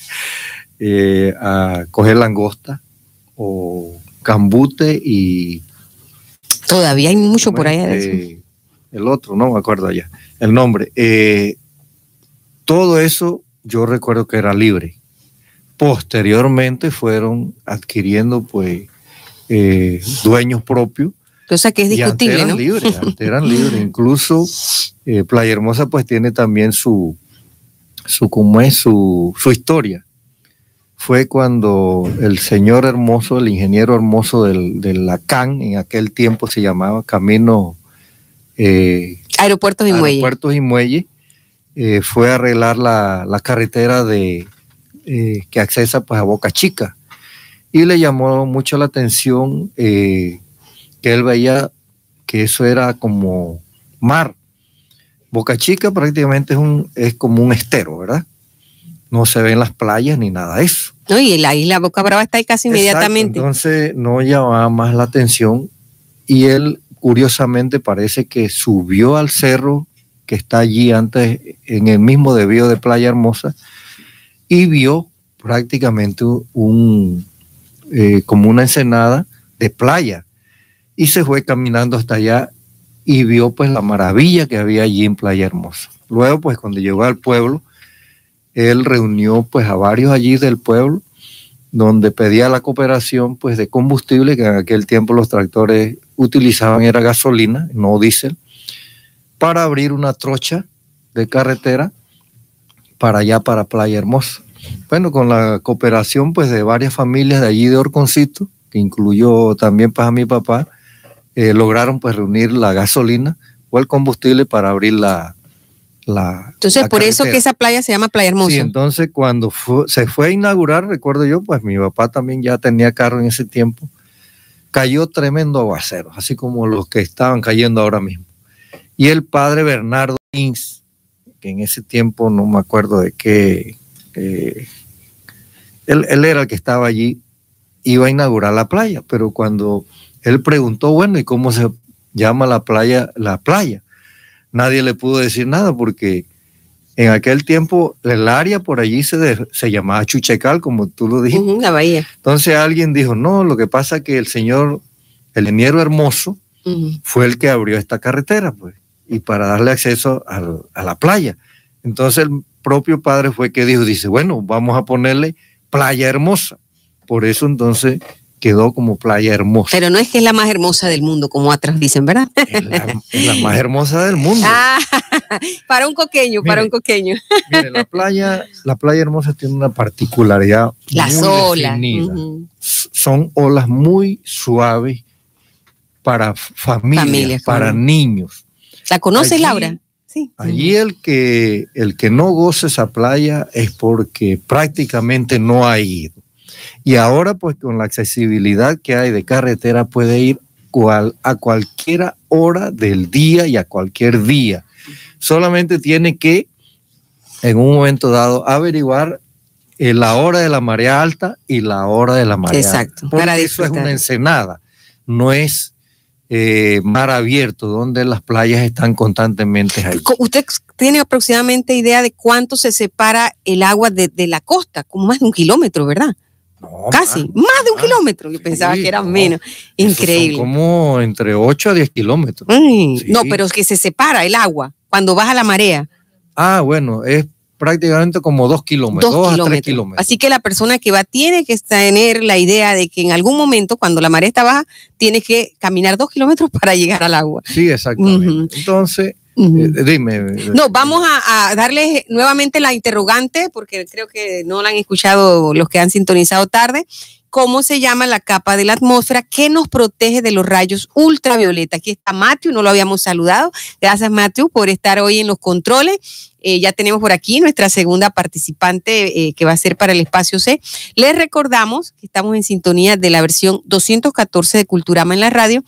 eh, a coger langosta o cambute y Todavía hay mucho por allá de eso. Eh, el otro, no me acuerdo ya, el nombre. Eh, todo eso yo recuerdo que era libre. Posteriormente fueron adquiriendo pues eh, dueños propios. Cosa que es discutible, eran Libres, eran libres. Incluso Playa Hermosa pues tiene también su, su, como es, su, su historia fue cuando el señor hermoso, el ingeniero hermoso del, de la CAN, en aquel tiempo se llamaba Camino eh, Aeropuertos y Aeropuertos y Muelle, eh, fue a arreglar la, carretera de, eh, que accesa pues, a Boca Chica. Y le llamó mucho la atención que él veía que eso era como mar. Boca Chica prácticamente es, un, es como un estero, ¿verdad? no se ven las playas ni nada de eso. No, y la isla Boca Brava está ahí casi inmediatamente. Entonces no llamaba más la atención y él curiosamente parece que subió al cerro que está allí antes en el mismo desvío de Playa Hermosa y vio prácticamente un eh, como una ensenada de playa y se fue caminando hasta allá y vio pues la maravilla que había allí en Playa Hermosa. Luego pues cuando llegó al pueblo él reunió pues a varios allí del pueblo donde pedía la cooperación pues de combustible que en aquel tiempo los tractores utilizaban era gasolina, no diésel, para abrir una trocha de carretera para allá para Playa Hermosa. Bueno, con la cooperación pues de varias familias de allí de Orconcito, que incluyó también pues a mi papá, eh, lograron pues reunir la gasolina o el combustible para abrir la, entonces, por eso que esa playa se llama Playa Hermosa. Sí, entonces cuando se fue a inaugurar, recuerdo yo, pues mi papá también ya tenía carro en ese tiempo, cayó tremendo aguacero, así como los que estaban cayendo ahora mismo. Y el padre Bernardo Ins, que en ese tiempo no me acuerdo de qué, eh, él, él era el que estaba allí, iba a inaugurar la playa, pero cuando él preguntó, bueno, ¿y cómo se llama la playa? La playa nadie le pudo decir nada porque En aquel tiempo, el área por allí se, se llamaba Chuchecal, como tú lo dijiste. la bahía. Entonces alguien dijo, no, lo que pasa es que el señor, el ingeniero Hermoso, fue el que abrió esta carretera, pues, y para darle acceso a la playa. Entonces el propio padre fue que dijo, dice, bueno, vamos a ponerle playa hermosa. Por eso entonces quedó como playa hermosa. Pero no es que es la más hermosa del mundo, como otras dicen, ¿verdad? Es la, más hermosa del mundo. Ah, para un coqueño, para un coqueño. Mire, la playa, la playa hermosa tiene una particularidad. Las olas. Son olas muy suaves para familias, para niños. ¿La conoces, Laura? Sí. Allí el que, el que no goce esa playa es porque prácticamente no ha ido. Y ahora pues con la accesibilidad que hay de carretera puede ir cual, a cualquier hora del día y a cualquier día. Solamente tiene que en un momento dado averiguar eh, la hora de la marea alta y la hora de la marea Exacto. Para eso es una ensenada, no es eh, mar abierto donde las playas están constantemente ahí. ¿Usted tiene aproximadamente idea de cuánto se separa el agua de, de la costa? Como más de un kilómetro, ¿verdad? Casi, más, de un kilómetro. Yo pensaba que era menos. Increíble. como entre 8 a 10 kilómetros. No, pero es que se separa el agua cuando baja la marea. Ah, bueno, es prácticamente como dos kilómetros, dos, kilómetros. kilómetros. Así que la persona que va tiene que tener la idea de que en algún momento, cuando la marea está baja, tiene que caminar dos kilómetros para llegar al agua. Sí, exactamente. Entonces, eh, dime. No, vamos a, a, darles nuevamente la interrogante, porque creo que no la han escuchado los que han sintonizado tarde. ¿Cómo se llama la capa de la atmósfera que nos protege de los rayos ultravioleta? Aquí está Matthew, no lo habíamos saludado. Gracias, Matthew, por estar hoy en los controles. Eh, ya tenemos por aquí nuestra segunda participante eh, que va a ser para el espacio C. Les recordamos que estamos en sintonía de la versión 214 de Culturama en la radio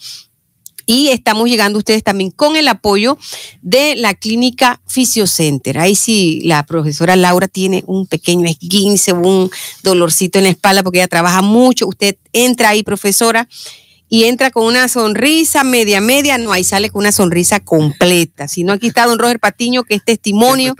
y estamos llegando ustedes también con el apoyo de la clínica Fisiocenter. Ahí sí, la profesora Laura tiene un pequeño esguince, un dolorcito en la espalda porque ella trabaja mucho. Usted entra ahí, profesora, y entra con una sonrisa media media, no, ahí sale con una sonrisa completa. Si no, aquí está don Roger Patiño, que es testimonio.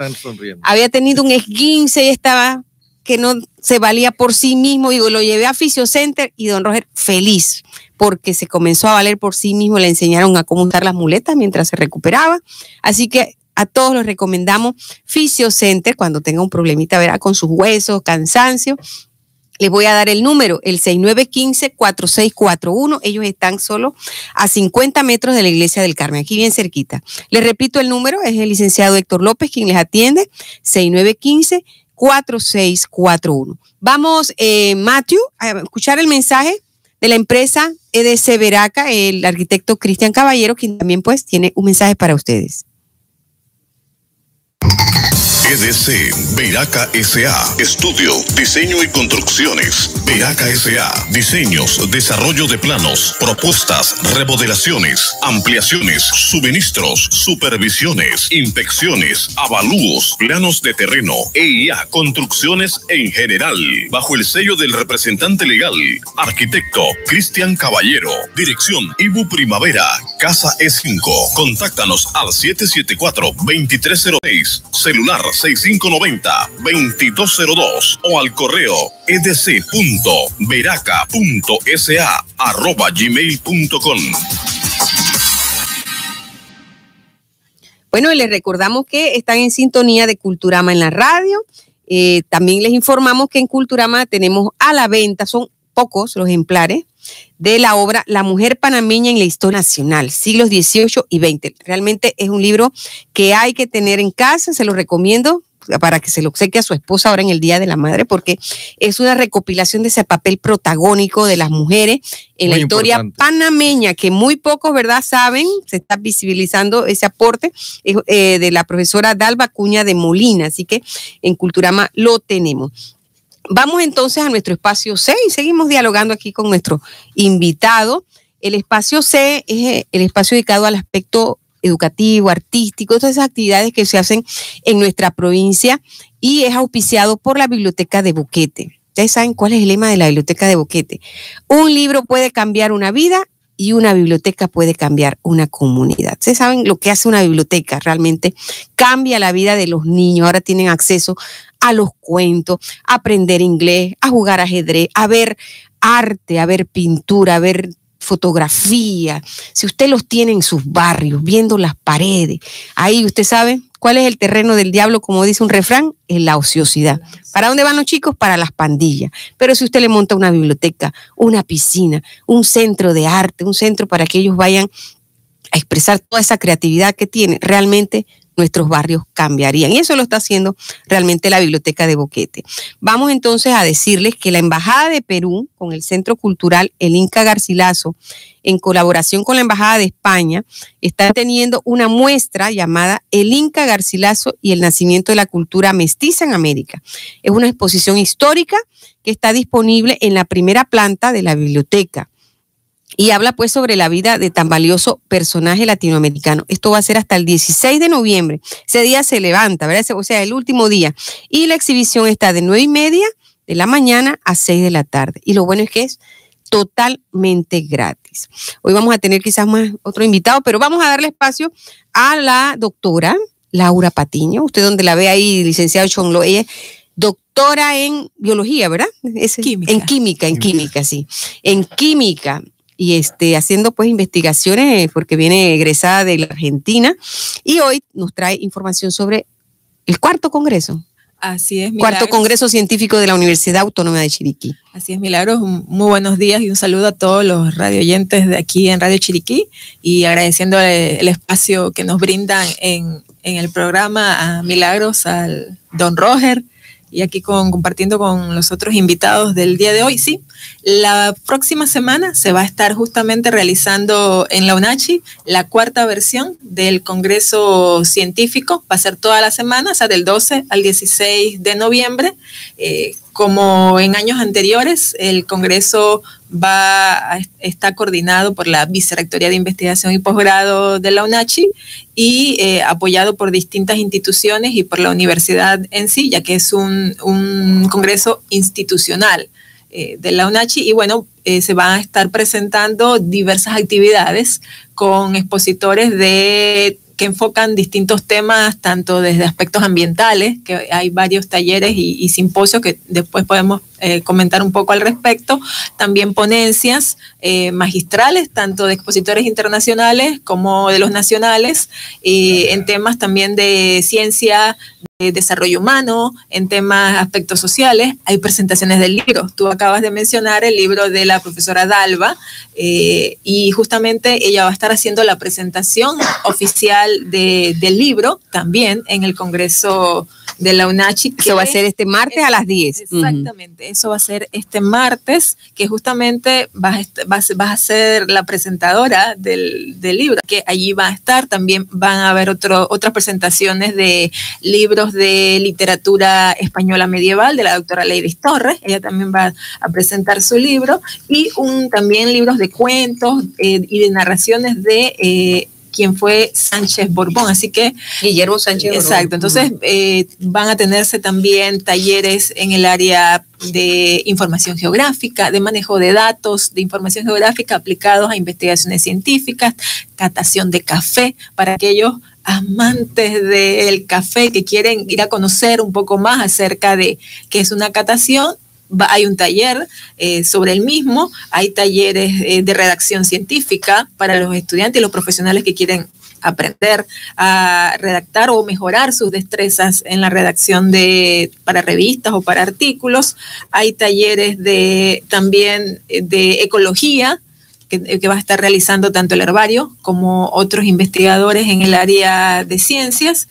Había tenido un esguince y estaba que no se valía por sí mismo. Digo, lo llevé a Fisiocenter y don Roger feliz porque se comenzó a valer por sí mismo, le enseñaron a cómo usar las muletas mientras se recuperaba. Así que a todos los recomendamos Fisiocenter cuando tenga un problemita, verá, con sus huesos, cansancio. Les voy a dar el número, el 6915-4641. Ellos están solo a 50 metros de la iglesia del Carmen, aquí bien cerquita. Les repito el número, es el licenciado Héctor López quien les atiende, 6915-4641. Vamos, eh, Matthew, a escuchar el mensaje de la empresa EDC Veraca, el arquitecto Cristian Caballero, quien también pues tiene un mensaje para ustedes. EDC Veraca SA. Estudio, diseño y construcciones. Veraca SA. Diseños, desarrollo de planos, propuestas, remodelaciones, ampliaciones, suministros, supervisiones, inspecciones, avalúos, planos de terreno, EIA, construcciones en general. Bajo el sello del representante legal, arquitecto Cristian Caballero. Dirección Ibu Primavera, Casa E5. Contáctanos al 774-2306. Celular 6590-2202 o al correo edc.veraca.sa arroba gmail.com. Bueno, y les recordamos que están en sintonía de Culturama en la radio. Eh, también les informamos que en Culturama tenemos a la venta, son pocos los ejemplares, de la obra La mujer panameña en la historia nacional, siglos XVIII y XX. Realmente es un libro que hay que tener en casa, se lo recomiendo para que se lo obsequie a su esposa ahora en el Día de la Madre, porque es una recopilación de ese papel protagónico de las mujeres en la historia panameña, que muy pocos, ¿verdad?, saben, se está visibilizando ese aporte eh, de la profesora Dalva Cuña de Molina, así que en Culturama lo tenemos. Vamos entonces a nuestro espacio C y seguimos dialogando aquí con nuestro invitado. El espacio C es eh, el espacio dedicado al aspecto educativo, artístico, todas esas actividades que se hacen en nuestra provincia y es auspiciado por la Biblioteca de Boquete. Ustedes saben cuál es el lema de la Biblioteca de Boquete. Un libro puede cambiar una vida y una biblioteca puede cambiar una comunidad. Ustedes saben lo que hace una biblioteca, realmente cambia la vida de los niños. Ahora tienen acceso a los cuentos, a aprender inglés, a jugar ajedrez, a ver arte, a ver pintura, a ver fotografía. Si usted los tiene en sus barrios, viendo las paredes, ahí usted sabe cuál es el terreno del diablo, como dice un refrán, es la ociosidad. ¿Para dónde van los chicos? Para las pandillas. Pero si usted le monta una biblioteca, una piscina, un centro de arte, un centro para que ellos vayan a expresar toda esa creatividad que tienen, realmente nuestros barrios cambiarían. Y eso lo está haciendo realmente la Biblioteca de Boquete. Vamos entonces a decirles que la Embajada de Perú, con el Centro Cultural El Inca Garcilaso, en colaboración con la Embajada de España, está teniendo una muestra llamada El Inca Garcilaso y el nacimiento de la cultura mestiza en América. Es una exposición histórica que está disponible en la primera planta de la biblioteca y habla pues sobre la vida de tan valioso personaje latinoamericano. Esto va a ser hasta el 16 de noviembre. Ese día se levanta, ¿verdad? O sea, el último día. Y la exhibición está de nueve y media de la mañana a 6 de la tarde. Y lo bueno es que es totalmente gratis. Hoy vamos a tener quizás más otro invitado, pero vamos a darle espacio a la doctora Laura Patiño. Usted donde la ve ahí, licenciado Chonglo, ella es doctora en biología, ¿verdad? Es, química. En química, en química, sí. En química y este, haciendo pues investigaciones porque viene egresada de la Argentina y hoy nos trae información sobre el cuarto congreso. Así es, Milagros. Cuarto Congreso Científico de la Universidad Autónoma de Chiriquí. Así es, Milagros. Muy buenos días y un saludo a todos los radioyentes de aquí en Radio Chiriquí y agradeciendo el espacio que nos brindan en, en el programa a Milagros, al don Roger, y aquí compartiendo con los otros invitados del día de hoy. Sí, la próxima semana se va a estar justamente realizando en la UNACHI la cuarta versión del Congreso Científico. Va a ser toda la semana, o sea, del 12 al 16 de noviembre. Eh, como en años anteriores, el Congreso va está coordinado por la Vicerrectoría de Investigación y Posgrado de la UNACHI y eh, apoyado por distintas instituciones y por la universidad en sí, ya que es un, un congreso institucional eh, de la UNACHI. Y bueno, eh, se van a estar presentando diversas actividades con expositores de que enfocan distintos temas, tanto desde aspectos ambientales, que hay varios talleres y, simposios que después podemos eh, comentar un poco al respecto, también ponencias eh, magistrales, tanto de expositores internacionales como de los nacionales, eh, en temas también de ciencia, de desarrollo humano, en temas aspectos sociales. Hay presentaciones del libro. Tú acabas de mencionar el libro de la profesora Dalva y justamente ella va a estar haciendo la presentación oficial del libro también en el Congreso de la UNACHI. Eso va a ser este martes a las 10. Exactamente, eso va a ser este martes, que justamente vas, a ser la presentadora del, libro, que allí va a estar. También van a haber otro, otras presentaciones de libros de literatura española medieval de la doctora Lady Torres. Ella también va a presentar su libro. Y un, también libros de cuentos eh, y de narraciones de eh, quien fue Sánchez Borbón. Así que. Guillermo Sánchez Borbón. Exacto. Entonces, eh, van a tenerse también talleres en el área de información geográfica, de manejo de datos, de información geográfica aplicados a investigaciones científicas, catación de café para aquellos amantes del café que quieren ir a conocer un poco más acerca de qué es una catación hay un taller eh, sobre el mismo, hay talleres eh, de redacción científica para los estudiantes y los profesionales que quieren aprender a redactar o mejorar sus destrezas en la redacción de para revistas o para artículos. Hay talleres de también eh, de ecología que, que, va a estar realizando tanto el herbario como otros investigadores en el área de ciencias.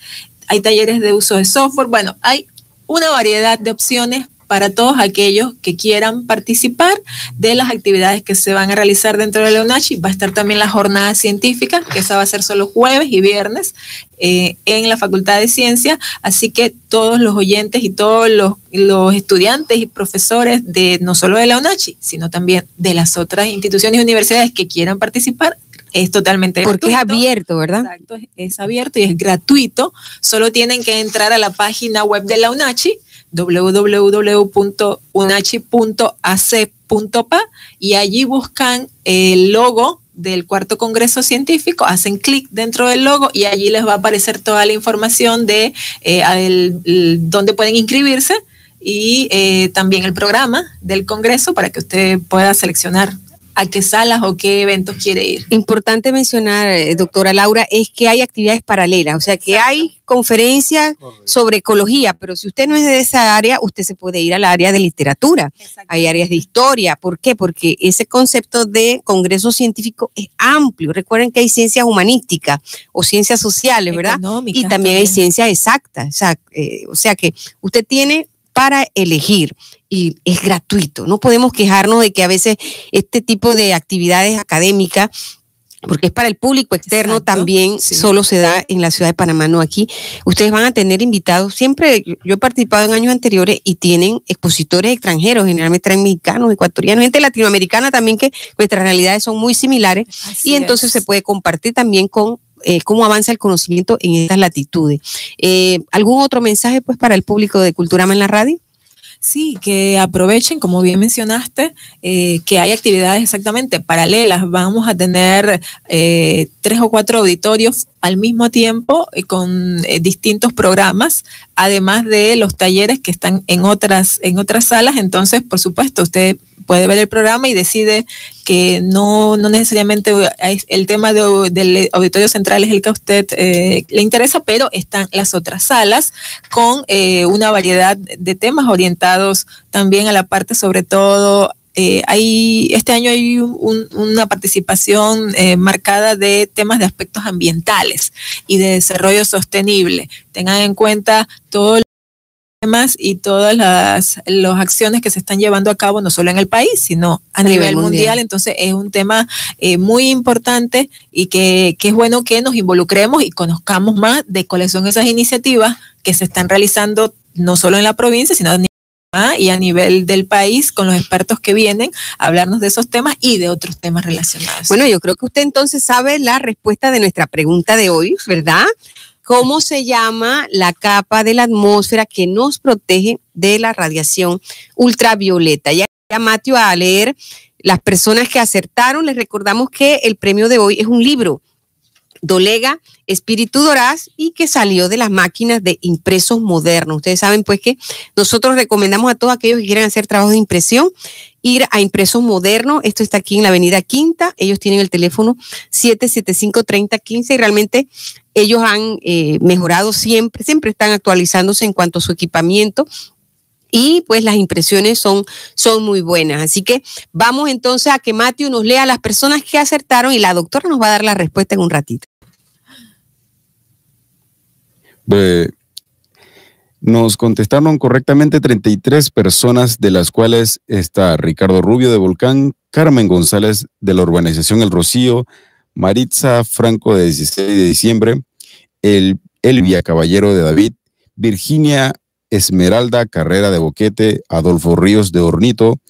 Hay talleres de uso de software. Bueno, hay una variedad de opciones para todos aquellos que quieran participar de las actividades que se van a realizar dentro de la UNACHI. Va a estar también la jornada científica, que esa va a ser solo jueves y viernes eh, en la Facultad de Ciencia. Así que todos los oyentes y todos los, los, estudiantes y profesores de no solo de la UNACHI, sino también de las otras instituciones y universidades que quieran participar, es totalmente Porque es abierto, ¿verdad? Exacto, es abierto y es gratuito. Solo tienen que entrar a la página web de la UNACHI www.unachi.ac.pa y allí buscan el logo del cuarto Congreso Científico, hacen clic dentro del logo y allí les va a aparecer toda la información de eh, dónde pueden inscribirse y eh, también el programa del Congreso para que usted pueda seleccionar a qué salas o qué eventos quiere ir. Importante mencionar, eh, doctora Laura, es que hay actividades paralelas, o sea que hay conferencias sobre ecología, pero si usted no es de esa área, usted se puede ir al área de literatura, hay áreas de historia. ¿Por qué? Porque ese concepto de congreso científico es amplio. Recuerden que hay ciencias humanísticas o ciencias sociales, ¿verdad? Y también, hay ciencias exactas. O sea, eh, o sea que usted tiene para elegir. Y es gratuito. No podemos quejarnos de que a veces este tipo de actividades académicas porque es para el público externo también, solo se da en la ciudad de Panamá, no aquí. Ustedes van a tener invitados, siempre yo he participado en años anteriores y tienen expositores extranjeros, generalmente traen mexicanos, ecuatorianos, gente latinoamericana también que nuestras realidades son muy similares. Y entonces se puede compartir también con eh, cómo avanza el conocimiento en estas latitudes. Eh, ¿Algún otro mensaje pues para el público de Culturama en la radio? Sí, que aprovechen, como bien mencionaste, eh, que hay actividades exactamente paralelas. Vamos a tener tres o cuatro auditorios al mismo tiempo con distintos programas, además de los talleres que están en otras, en otras salas. Entonces, por supuesto, usted puede ver el programa y decide que no, no necesariamente el tema del auditorio central es el que a usted eh, le interesa, pero están las otras salas con eh, una variedad de temas orientados también a la parte sobre todo eh, hay, este año hay una participación marcada de temas de aspectos ambientales y de desarrollo sostenible. Tengan en cuenta todo y todas las, acciones que se están llevando a cabo, no solo en el país, sino a, nivel, mundial. Entonces es un tema eh, muy importante y que, es bueno que nos involucremos y conozcamos más de cuáles son esas iniciativas que se están realizando no solo en la provincia, sino y a nivel del país con los expertos que vienen a hablarnos de esos temas y de otros temas relacionados. Bueno, yo creo que usted entonces sabe la respuesta de nuestra pregunta de hoy, ¿verdad? Cómo se llama la capa de la atmósfera que nos protege de la radiación ultravioleta. Ya, ya Mateo a leer las personas que acertaron. Les recordamos que el premio de hoy es un libro, Dolega Espíritu Doraz, y que salió de las máquinas de impresos modernos. Ustedes saben pues que nosotros recomendamos a todos aquellos que quieran hacer trabajo de impresión ir a Impresos Modernos. Esto está aquí en la Avenida Quinta. Ellos tienen el teléfono 775-3015 y realmente ellos han eh, mejorado siempre, siempre están actualizándose en cuanto a su equipamiento y pues las impresiones son, son muy buenas. Así que vamos entonces a que Matthew nos lea a las personas que acertaron y la doctora nos va a dar la respuesta en un ratito. Nos contestaron correctamente 33 personas, de las cuales está Ricardo Rubio de Volcán, Carmen González de la urbanización El Rocío, Maritza Franco de 16 de diciembre, el, Elvia Caballero de David, Virginia Esmeralda Carrera de Boquete, Adolfo Ríos de Hornito,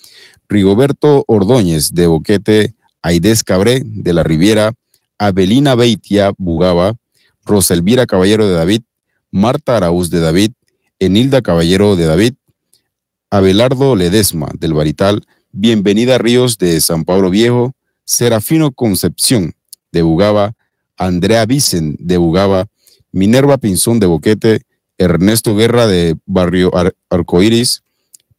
Rigoberto Ordóñez de Boquete, Aides Cabré de la Riviera, Abelina Beitia Bugaba, Roselvira Caballero de David, Marta Araúz de David, Enilda Caballero de David, Abelardo Ledesma del Barital, Bienvenida Ríos de San Pablo Viejo, Serafino Concepción de Bugaba, Andrea Vicen de Bugaba, Minerva Pinzón de Boquete, Ernesto Guerra de Barrio Arcoiris,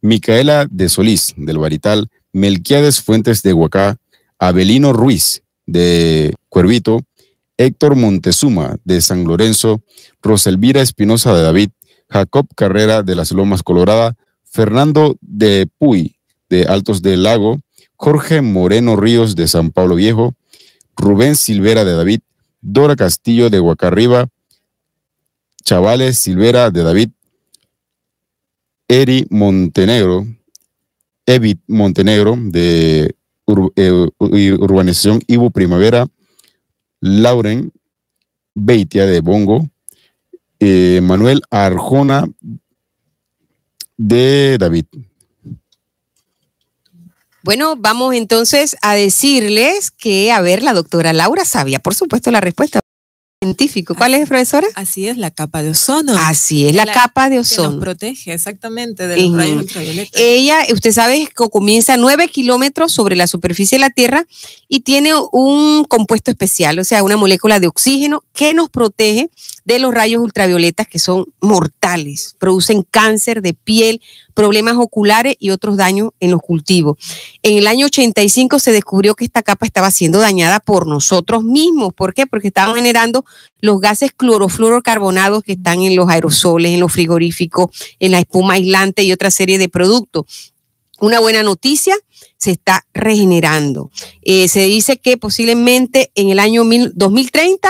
Micaela de Solís del Barital, Melquiades Fuentes de Huacá, Abelino Ruiz de Cuervito, Héctor Montezuma de San Lorenzo, Roselvira Espinosa de David, Jacob Carrera de las Lomas Colorada, Fernando de Puy de Altos del Lago, Jorge Moreno Ríos de San Pablo Viejo, Rubén Silvera de David, Dora Castillo de Huacarriba, Chavales Silvera de David, Eri Montenegro, Evit Montenegro de eh, Urbanización Ivo Primavera, Lauren Beitia de Bongo, eh, Manuel Arjona de David. Bueno, vamos entonces a decirles que, a ver, la doctora Laura sabía, por supuesto, la respuesta. científico. ¿Cuál es, profesora? Así es, la capa de ozono. Así es, la, capa de ozono. Que nos protege exactamente de los rayos ultravioletas. Ella, usted sabe que comienza a 9 kilómetros sobre la superficie de la Tierra y tiene un compuesto especial, o sea, una molécula de oxígeno que nos protege de los rayos ultravioletas que son mortales, producen cáncer de piel, problemas oculares y otros daños en los cultivos. En el año 85 se descubrió que esta capa estaba siendo dañada por nosotros mismos. ¿Por qué? Porque estaban generando los gases clorofluorocarbonados que están en los aerosoles, en los frigoríficos, en la espuma aislante y otra serie de productos. Una buena noticia, se está regenerando. Eh, se dice que posiblemente en el año 2030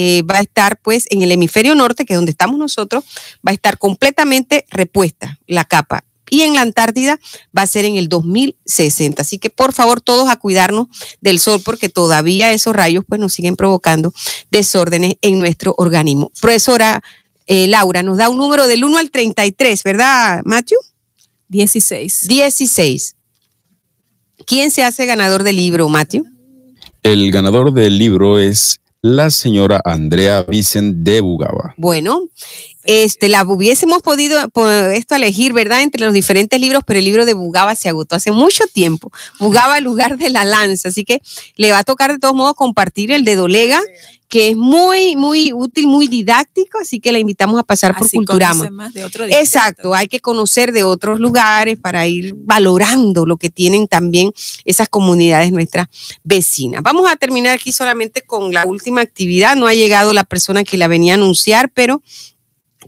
eh, va a estar pues en el hemisferio norte, que es donde estamos nosotros, va a estar completamente repuesta la capa. Y en la Antártida va a ser en el 2060. Así que por favor todos a cuidarnos del sol porque todavía esos rayos pues nos siguen provocando desórdenes en nuestro organismo. Profesora eh, Laura, nos da un número del 1 al 33, ¿verdad, Matthew? 16. 16. ¿Quién se hace ganador del libro, Matthew? El ganador del libro es la señora Andrea Vicen de Bugaba. Bueno, este, la hubiésemos podido esto elegir, ¿verdad? Entre los diferentes libros, pero el libro de Bugaba se agotó hace mucho tiempo. Bugaba lugar de la lanza, así que le va a tocar de todos modos compartir el de Dolega que es muy, muy útil, muy didáctico, así que la invitamos a pasar por Culturama. Exacto, hay que conocer de otros lugares para ir valorando lo que tienen también esas comunidades nuestras vecinas. Vamos a terminar aquí solamente con la última actividad. No ha llegado la persona que la venía a anunciar, pero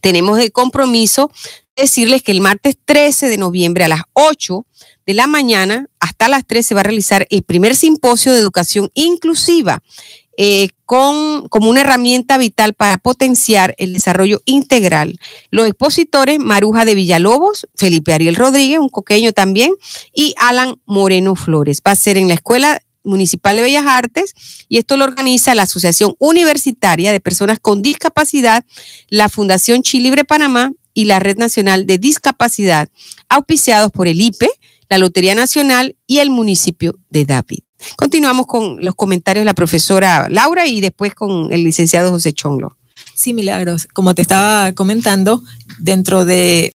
tenemos el compromiso de decirles que el martes 13 de noviembre a las 8 de la mañana hasta las 3 se va a realizar el primer simposio de educación inclusiva eh, con, como una herramienta vital para potenciar el desarrollo integral. Los expositores, Maruja de Villalobos, Felipe Ariel Rodríguez, un coqueño también, y Alan Moreno Flores. Va a ser en la Escuela Municipal de Bellas Artes y esto lo organiza la Asociación Universitaria de Personas con Discapacidad, la Fundación Chilibre Panamá y la Red Nacional de Discapacidad, auspiciados por el IPE, la Lotería Nacional y el municipio de David. Continuamos con los comentarios de la profesora Laura y después con el licenciado José Chonglo. Sí, Milagros. Como te estaba comentando, dentro de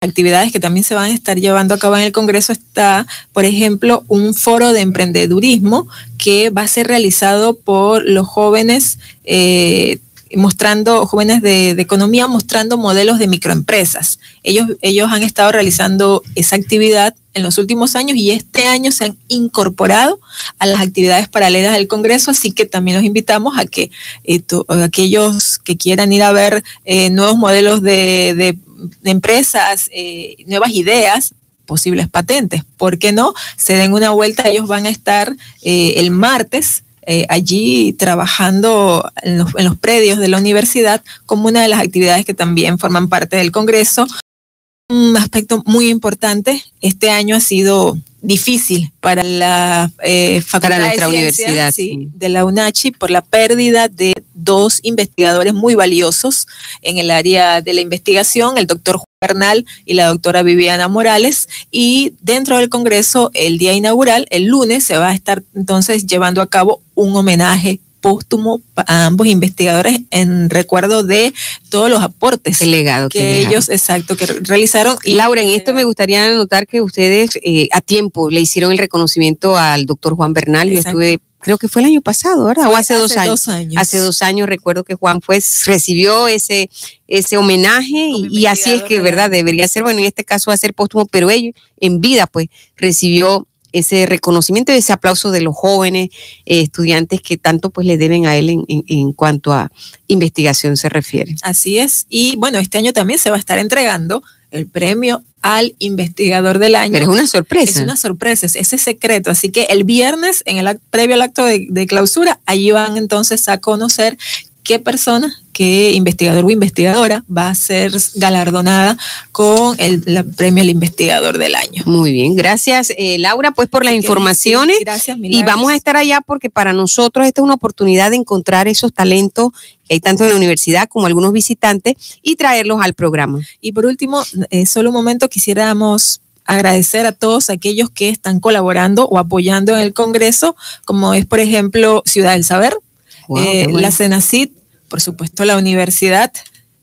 actividades que también se van a estar llevando a cabo en el Congreso está, por ejemplo, un foro de emprendedurismo que va a ser realizado por los jóvenes eh, mostrando, jóvenes de, economía mostrando modelos de microempresas. Ellos, ellos han estado realizando esa actividad en los últimos años y este año se han incorporado a las actividades paralelas del Congreso, así que también los invitamos a que eh, aquellos que quieran ir a ver eh, nuevos modelos de, empresas, eh, nuevas ideas, posibles patentes, ¿por qué no? Se den una vuelta, ellos van a estar el martes eh, allí trabajando en los, en los predios de la universidad como una de las actividades que también forman parte del Congreso. Un aspecto muy importante, este año ha sido difícil para la eh, facultad de nuestra universidad de la UNACHI por la pérdida de dos investigadores muy valiosos en el área de la investigación, el doctor Juan Bernal y la doctora Viviana Morales. Y dentro del Congreso, el día inaugural, el lunes, se va a estar entonces llevando a cabo un homenaje póstumo a ambos investigadores en recuerdo de todos los aportes legado que, ellos, exacto, que realizaron. Laura, en esto me gustaría anotar que ustedes eh, a tiempo le hicieron el reconocimiento al doctor Juan Bernal. Yo estuve creo que fue el año pasado, ¿verdad? o hace, dos, años. Hace dos años recuerdo que Juan pues recibió ese, ese homenaje y, así es que, ¿verdad? Debería ser, bueno, en este caso va a ser póstumo, pero ellos en vida pues recibió ese reconocimiento y ese aplauso de los jóvenes eh, estudiantes que tanto pues le deben a él en, en, cuanto a investigación se refiere. Así es. Y bueno, este año también se va a estar entregando el premio al investigador del año. Pero es una sorpresa. Es una sorpresa, es ese secreto. Así que el viernes, en el previo al acto de, de clausura, allí van entonces a conocer qué persona, qué investigador o investigadora va a ser galardonada con el, premio al investigador del año. Muy bien, gracias eh, Laura, pues por las informaciones. gracias, Y vamos a estar allá porque para nosotros esta es una oportunidad de encontrar esos talentos que hay tanto en la universidad como algunos visitantes y traerlos al programa. Y por último, eh, solo un momento quisiéramos agradecer a todos aquellos que están colaborando o apoyando en el Congreso, como es, por ejemplo, Ciudad del Saber, eh, la CENACIT, por supuesto la universidad,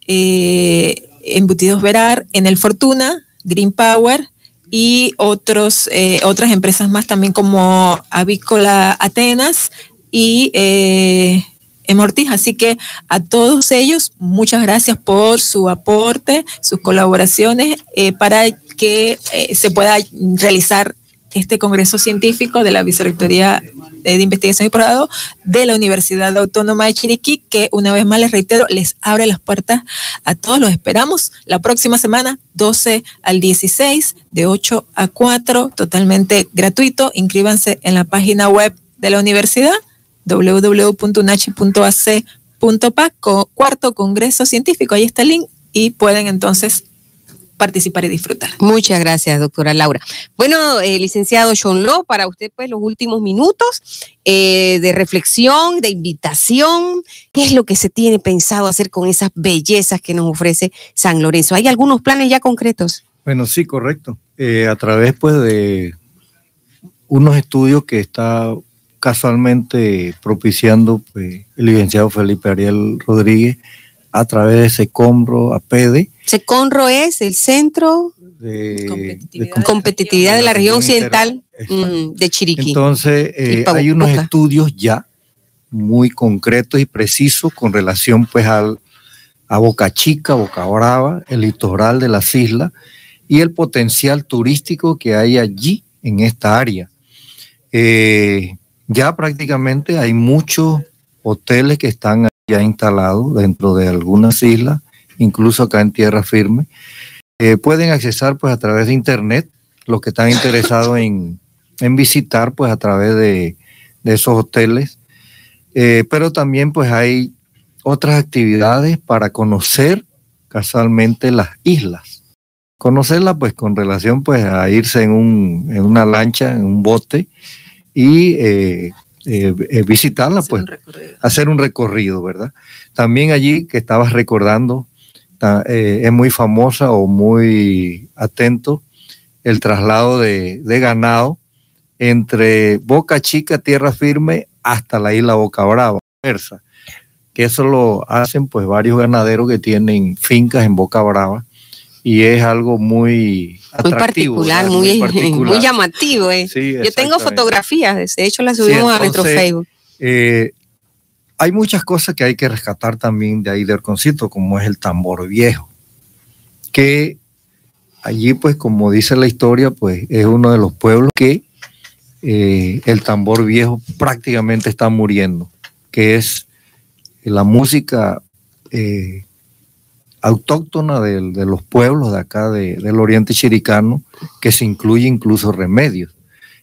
eh, Embutidos Verar, en el Fortuna, Green Power y otros, eh, otras empresas más también como Avícola Atenas y eh, Emortiz. Así que a todos ellos, muchas gracias por su aporte, sus colaboraciones eh, para que eh, se pueda realizar este Congreso Científico de la Vicerrectoría de Investigación y Posgrado de la Universidad Autónoma de Chiriquí, que una vez más les reitero, les abre las puertas a todos. Los esperamos la próxima semana, 12 al 16, de 8 a 4, totalmente gratuito. Inscríbanse en la página web de la universidad www.unachi.ac.pa, cuarto Congreso Científico. Ahí está el link y pueden entonces participar y disfrutar. Muchas gracias, doctora Laura. Bueno, eh, licenciado John Law, para usted, pues los últimos minutos eh, de reflexión, de invitación. ¿Qué es lo que se tiene pensado hacer con esas bellezas que nos ofrece San Lorenzo? ¿Hay algunos planes ya concretos? Bueno, sí, correcto. Eh, a través, pues, de unos estudios que está casualmente propiciando pues, el licenciado Felipe Ariel Rodríguez a través de Secombro, APEDE. Seconro es el centro De, Competitividad. de competitividad de la región occidental mm, de Chiriquí. Entonces, eh, hay unos estudios ya muy concretos y precisos con relación pues al, a Boca Chica, Boca Brava, el litoral de las islas y el potencial turístico que hay allí en esta área. Eh, ya prácticamente hay muchos hoteles que están ya instalados dentro de algunas islas, incluso acá en tierra firme. Eh, pueden accesar pues a través de internet los que están interesados en, en visitar pues a través de, de esos hoteles. Eh, pero también pues hay otras actividades para conocer casualmente las islas. Conocerlas pues con relación pues a irse en, un, en una lancha, en un bote y eh, eh, eh, visitarla Hacer pues un hacer un recorrido, ¿verdad? También allí que estabas recordando, eh, es muy famosa o muy atento el traslado de, de ganado entre Boca Chica, Tierra Firme, hasta la isla Boca Brava, versa. Que eso lo hacen pues varios ganaderos que tienen fincas en Boca Brava y es algo muy Muy atractivo, particular, ¿verdad? muy, particular. muy llamativo. eh. Sí, Yo tengo fotografías, de hecho las subimos a nuestro Facebook. Eh, hay muchas cosas que hay que rescatar también de ahí del concierto, como es el tambor viejo, que allí, pues, como dice la historia, pues es uno de los pueblos que eh, el tambor viejo prácticamente está muriendo, que es la música eh, autóctona de, los pueblos de acá de- del oriente chiricano, que se incluye incluso remedios.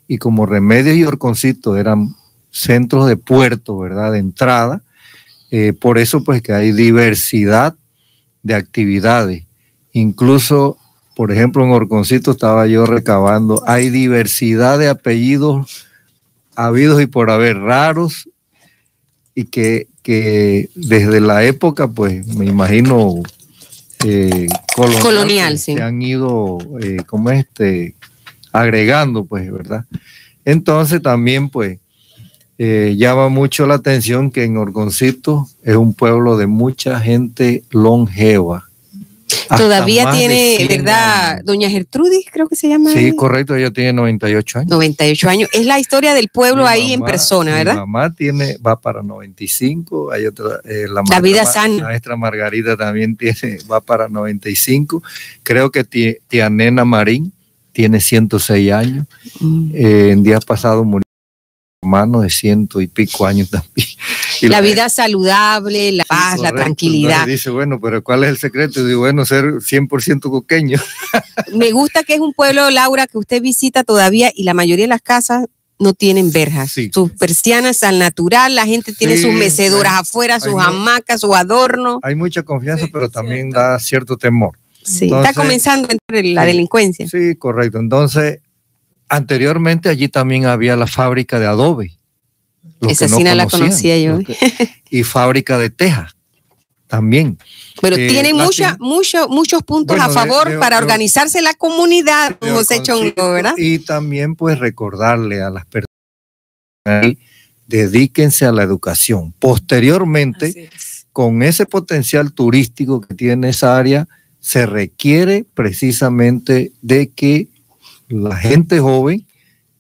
Y como remedios y orconcito eran centros de puerto, ¿verdad? De entrada. Eh, por eso, pues, que hay diversidad de actividades. Incluso, por ejemplo, en Orconcito estaba yo recabando, hay diversidad de apellidos habidos y por haber raros y que, que desde la época, pues, me imagino, eh, colonial, Colonial, pues, sí. se han ido, eh, como este, agregando, pues, ¿verdad? Entonces también, pues, eh, llama mucho la atención que en Orgoncito es un pueblo de mucha gente longeva. Todavía tiene, 100 ¿verdad? años. Doña Gertrudis, creo que se llama. Sí, correcto, ella tiene 98 años. 98 años. Es la historia del pueblo Mi ahí en persona, Mi ¿verdad? mamá tiene, va para 95, hay otra, eh, la, La vida sana. Maestra Margarita también tiene, va para 95. Creo que tía Nena Marín tiene 106 años. Mm. Eh, en días pasados murió mi hermano de ciento y pico años también. Y La vida saludable, la paz, la tranquilidad. Entonces dice, bueno, pero ¿cuál es el secreto? Y digo, bueno, ser 100% coqueño. Me gusta que es un pueblo, Laura, que usted visita todavía y la mayoría de las casas no tienen verjas. Sí. Sus persianas al natural, la gente tiene Sí, sus mecedoras hay- afuera, sus hamacas, su adorno. Hay mucha confianza, Sí, pero también cierto. da cierto temor. Sí, Entonces- está comenzando a entrar la delincuencia. Sí, correcto. Entonces, anteriormente allí también había la fábrica de adobe. Esa sí no la conocía yo. que- y fábrica de teja también. Pero Eh, tienen mucha, mucho- muchos puntos Bueno, a favor de- para de- organizarse la comunidad, José Chongo, ¿verdad? Y también pues recordarle a las personas ahí dedíquense a la educación. Posteriormente, con ese potencial turístico que tiene esa área, se requiere precisamente de que la gente joven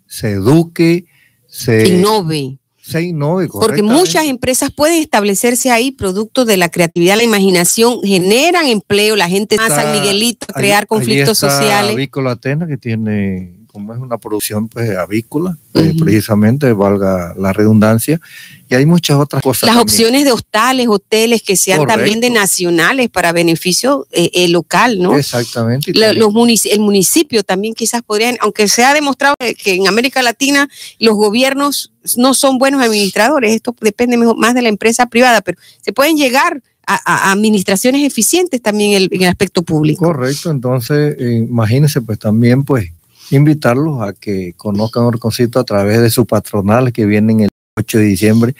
se eduque, se innove. Se innove Porque muchas empresas pueden establecerse ahí, producto de la creatividad, la imaginación, generan empleo, la gente va a San Miguelito a crear conflictos está sociales. Atena, que tiene como es una producción pues avícola, eh, precisamente, valga la redundancia, y hay muchas otras cosas. Las opciones de hostales, hoteles que sean también de nacionales para beneficio eh, eh, local, ¿no? Exactamente. los el municipio también quizás podrían, aunque se ha demostrado que en América Latina los gobiernos no son buenos administradores, esto depende más de la empresa privada, pero se pueden llegar a, administraciones eficientes también en el, aspecto público. Correcto, entonces imagínense pues también pues invitarlos a que conozcan Orconcito a través de su patronal que viene el 8 de diciembre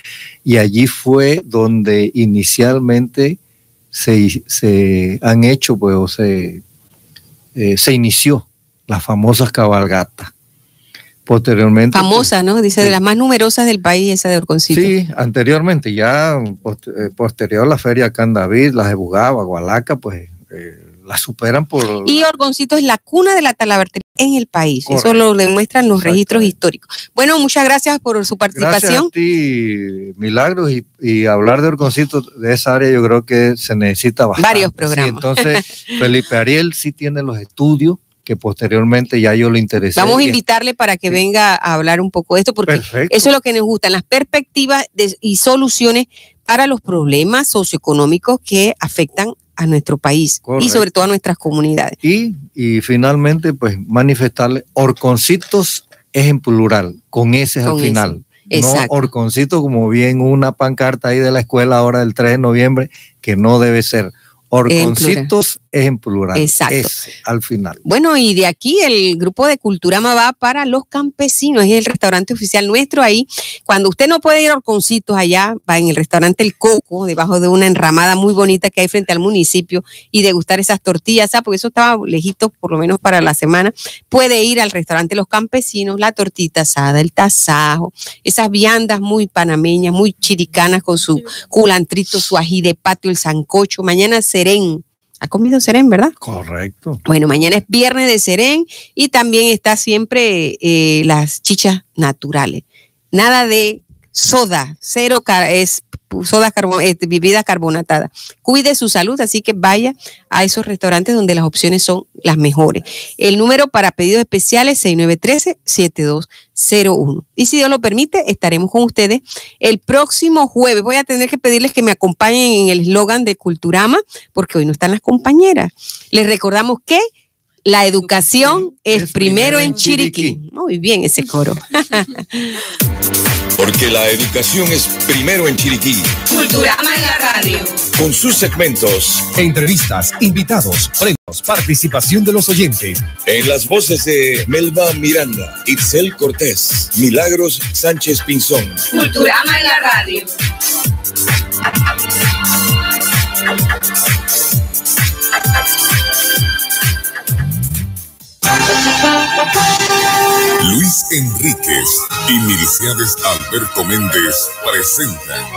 y allí fue donde inicialmente se, se han hecho, pues, o se, eh, se inició las famosas cabalgatas. Posteriormente. Famosa, ¿no? Dice, de las más numerosas del país, esa de Orconcito. Sí, anteriormente, ya eh, posterior a la feria Can David, las de Bugaba, Gualaca, pues eh, la superan por... Y Orgoncito es la cuna de la talabartería en el país. Eso lo demuestran los registros históricos. Bueno, muchas gracias por su participación. Gracias a ti, Milagros, y, hablar de Orgoncito de esa área yo creo que se necesita bastante. Varios programas. entonces, Felipe Ariel sí tiene los estudios que posteriormente ya yo lo interesé. Vamos a invitarle para que venga a hablar un poco de esto, porque eso es lo que nos gusta, las perspectivas y soluciones para los problemas socioeconómicos que afectan a nuestro país y sobre todo a nuestras comunidades. Y, y finalmente, pues manifestarle, orconcitos es en plural, con ese al final. No orconcito como bien una pancarta ahí de la escuela ahora del 3 de noviembre, que no debe ser. Orconcitos es en plural. Exacto. al final. Bueno, y de aquí el grupo de Culturama va para los campesinos, es el restaurante oficial nuestro ahí. Cuando usted no puede ir a Orconcitos allá, va en el restaurante El Coco, debajo de una enramada muy bonita que hay frente al municipio y degustar esas tortillas, ¿sabes? porque eso estaba lejito por lo menos para la semana. Puede ir al restaurante Los Campesinos, la tortita asada, el tasajo, esas viandas muy panameñas, muy chiricanas con su culantrito, su ají de patio, el sancocho. Mañana serén ha comido serén, ¿verdad? Correcto. Bueno, mañana es viernes de serén y también está siempre eh, las chichas naturales. Nada de soda, cero es soda carbon, eh, bebida carbonatada. Cuide su salud, así que vaya a esos restaurantes donde las opciones son las mejores. El número para pedidos especiales es 6913-7201. Y si Dios lo permite, estaremos con ustedes el próximo jueves. Voy a tener que pedirles que me acompañen en el eslogan de Culturama, porque hoy no están las compañeras. Les recordamos que la educación es, primero en Chiriquí. Muy bien ese coro. Porque la educación es primero en Chiriquí. Culturama en la radio. Con sus segmentos. Entrevistas, invitados, premios, participación de los oyentes. En las voces de Melba Miranda, Itzel Cortés, Milagros Sánchez Pinzón. Culturama en la radio. Luis Enríquez y Miliciades Alberto Méndez presentan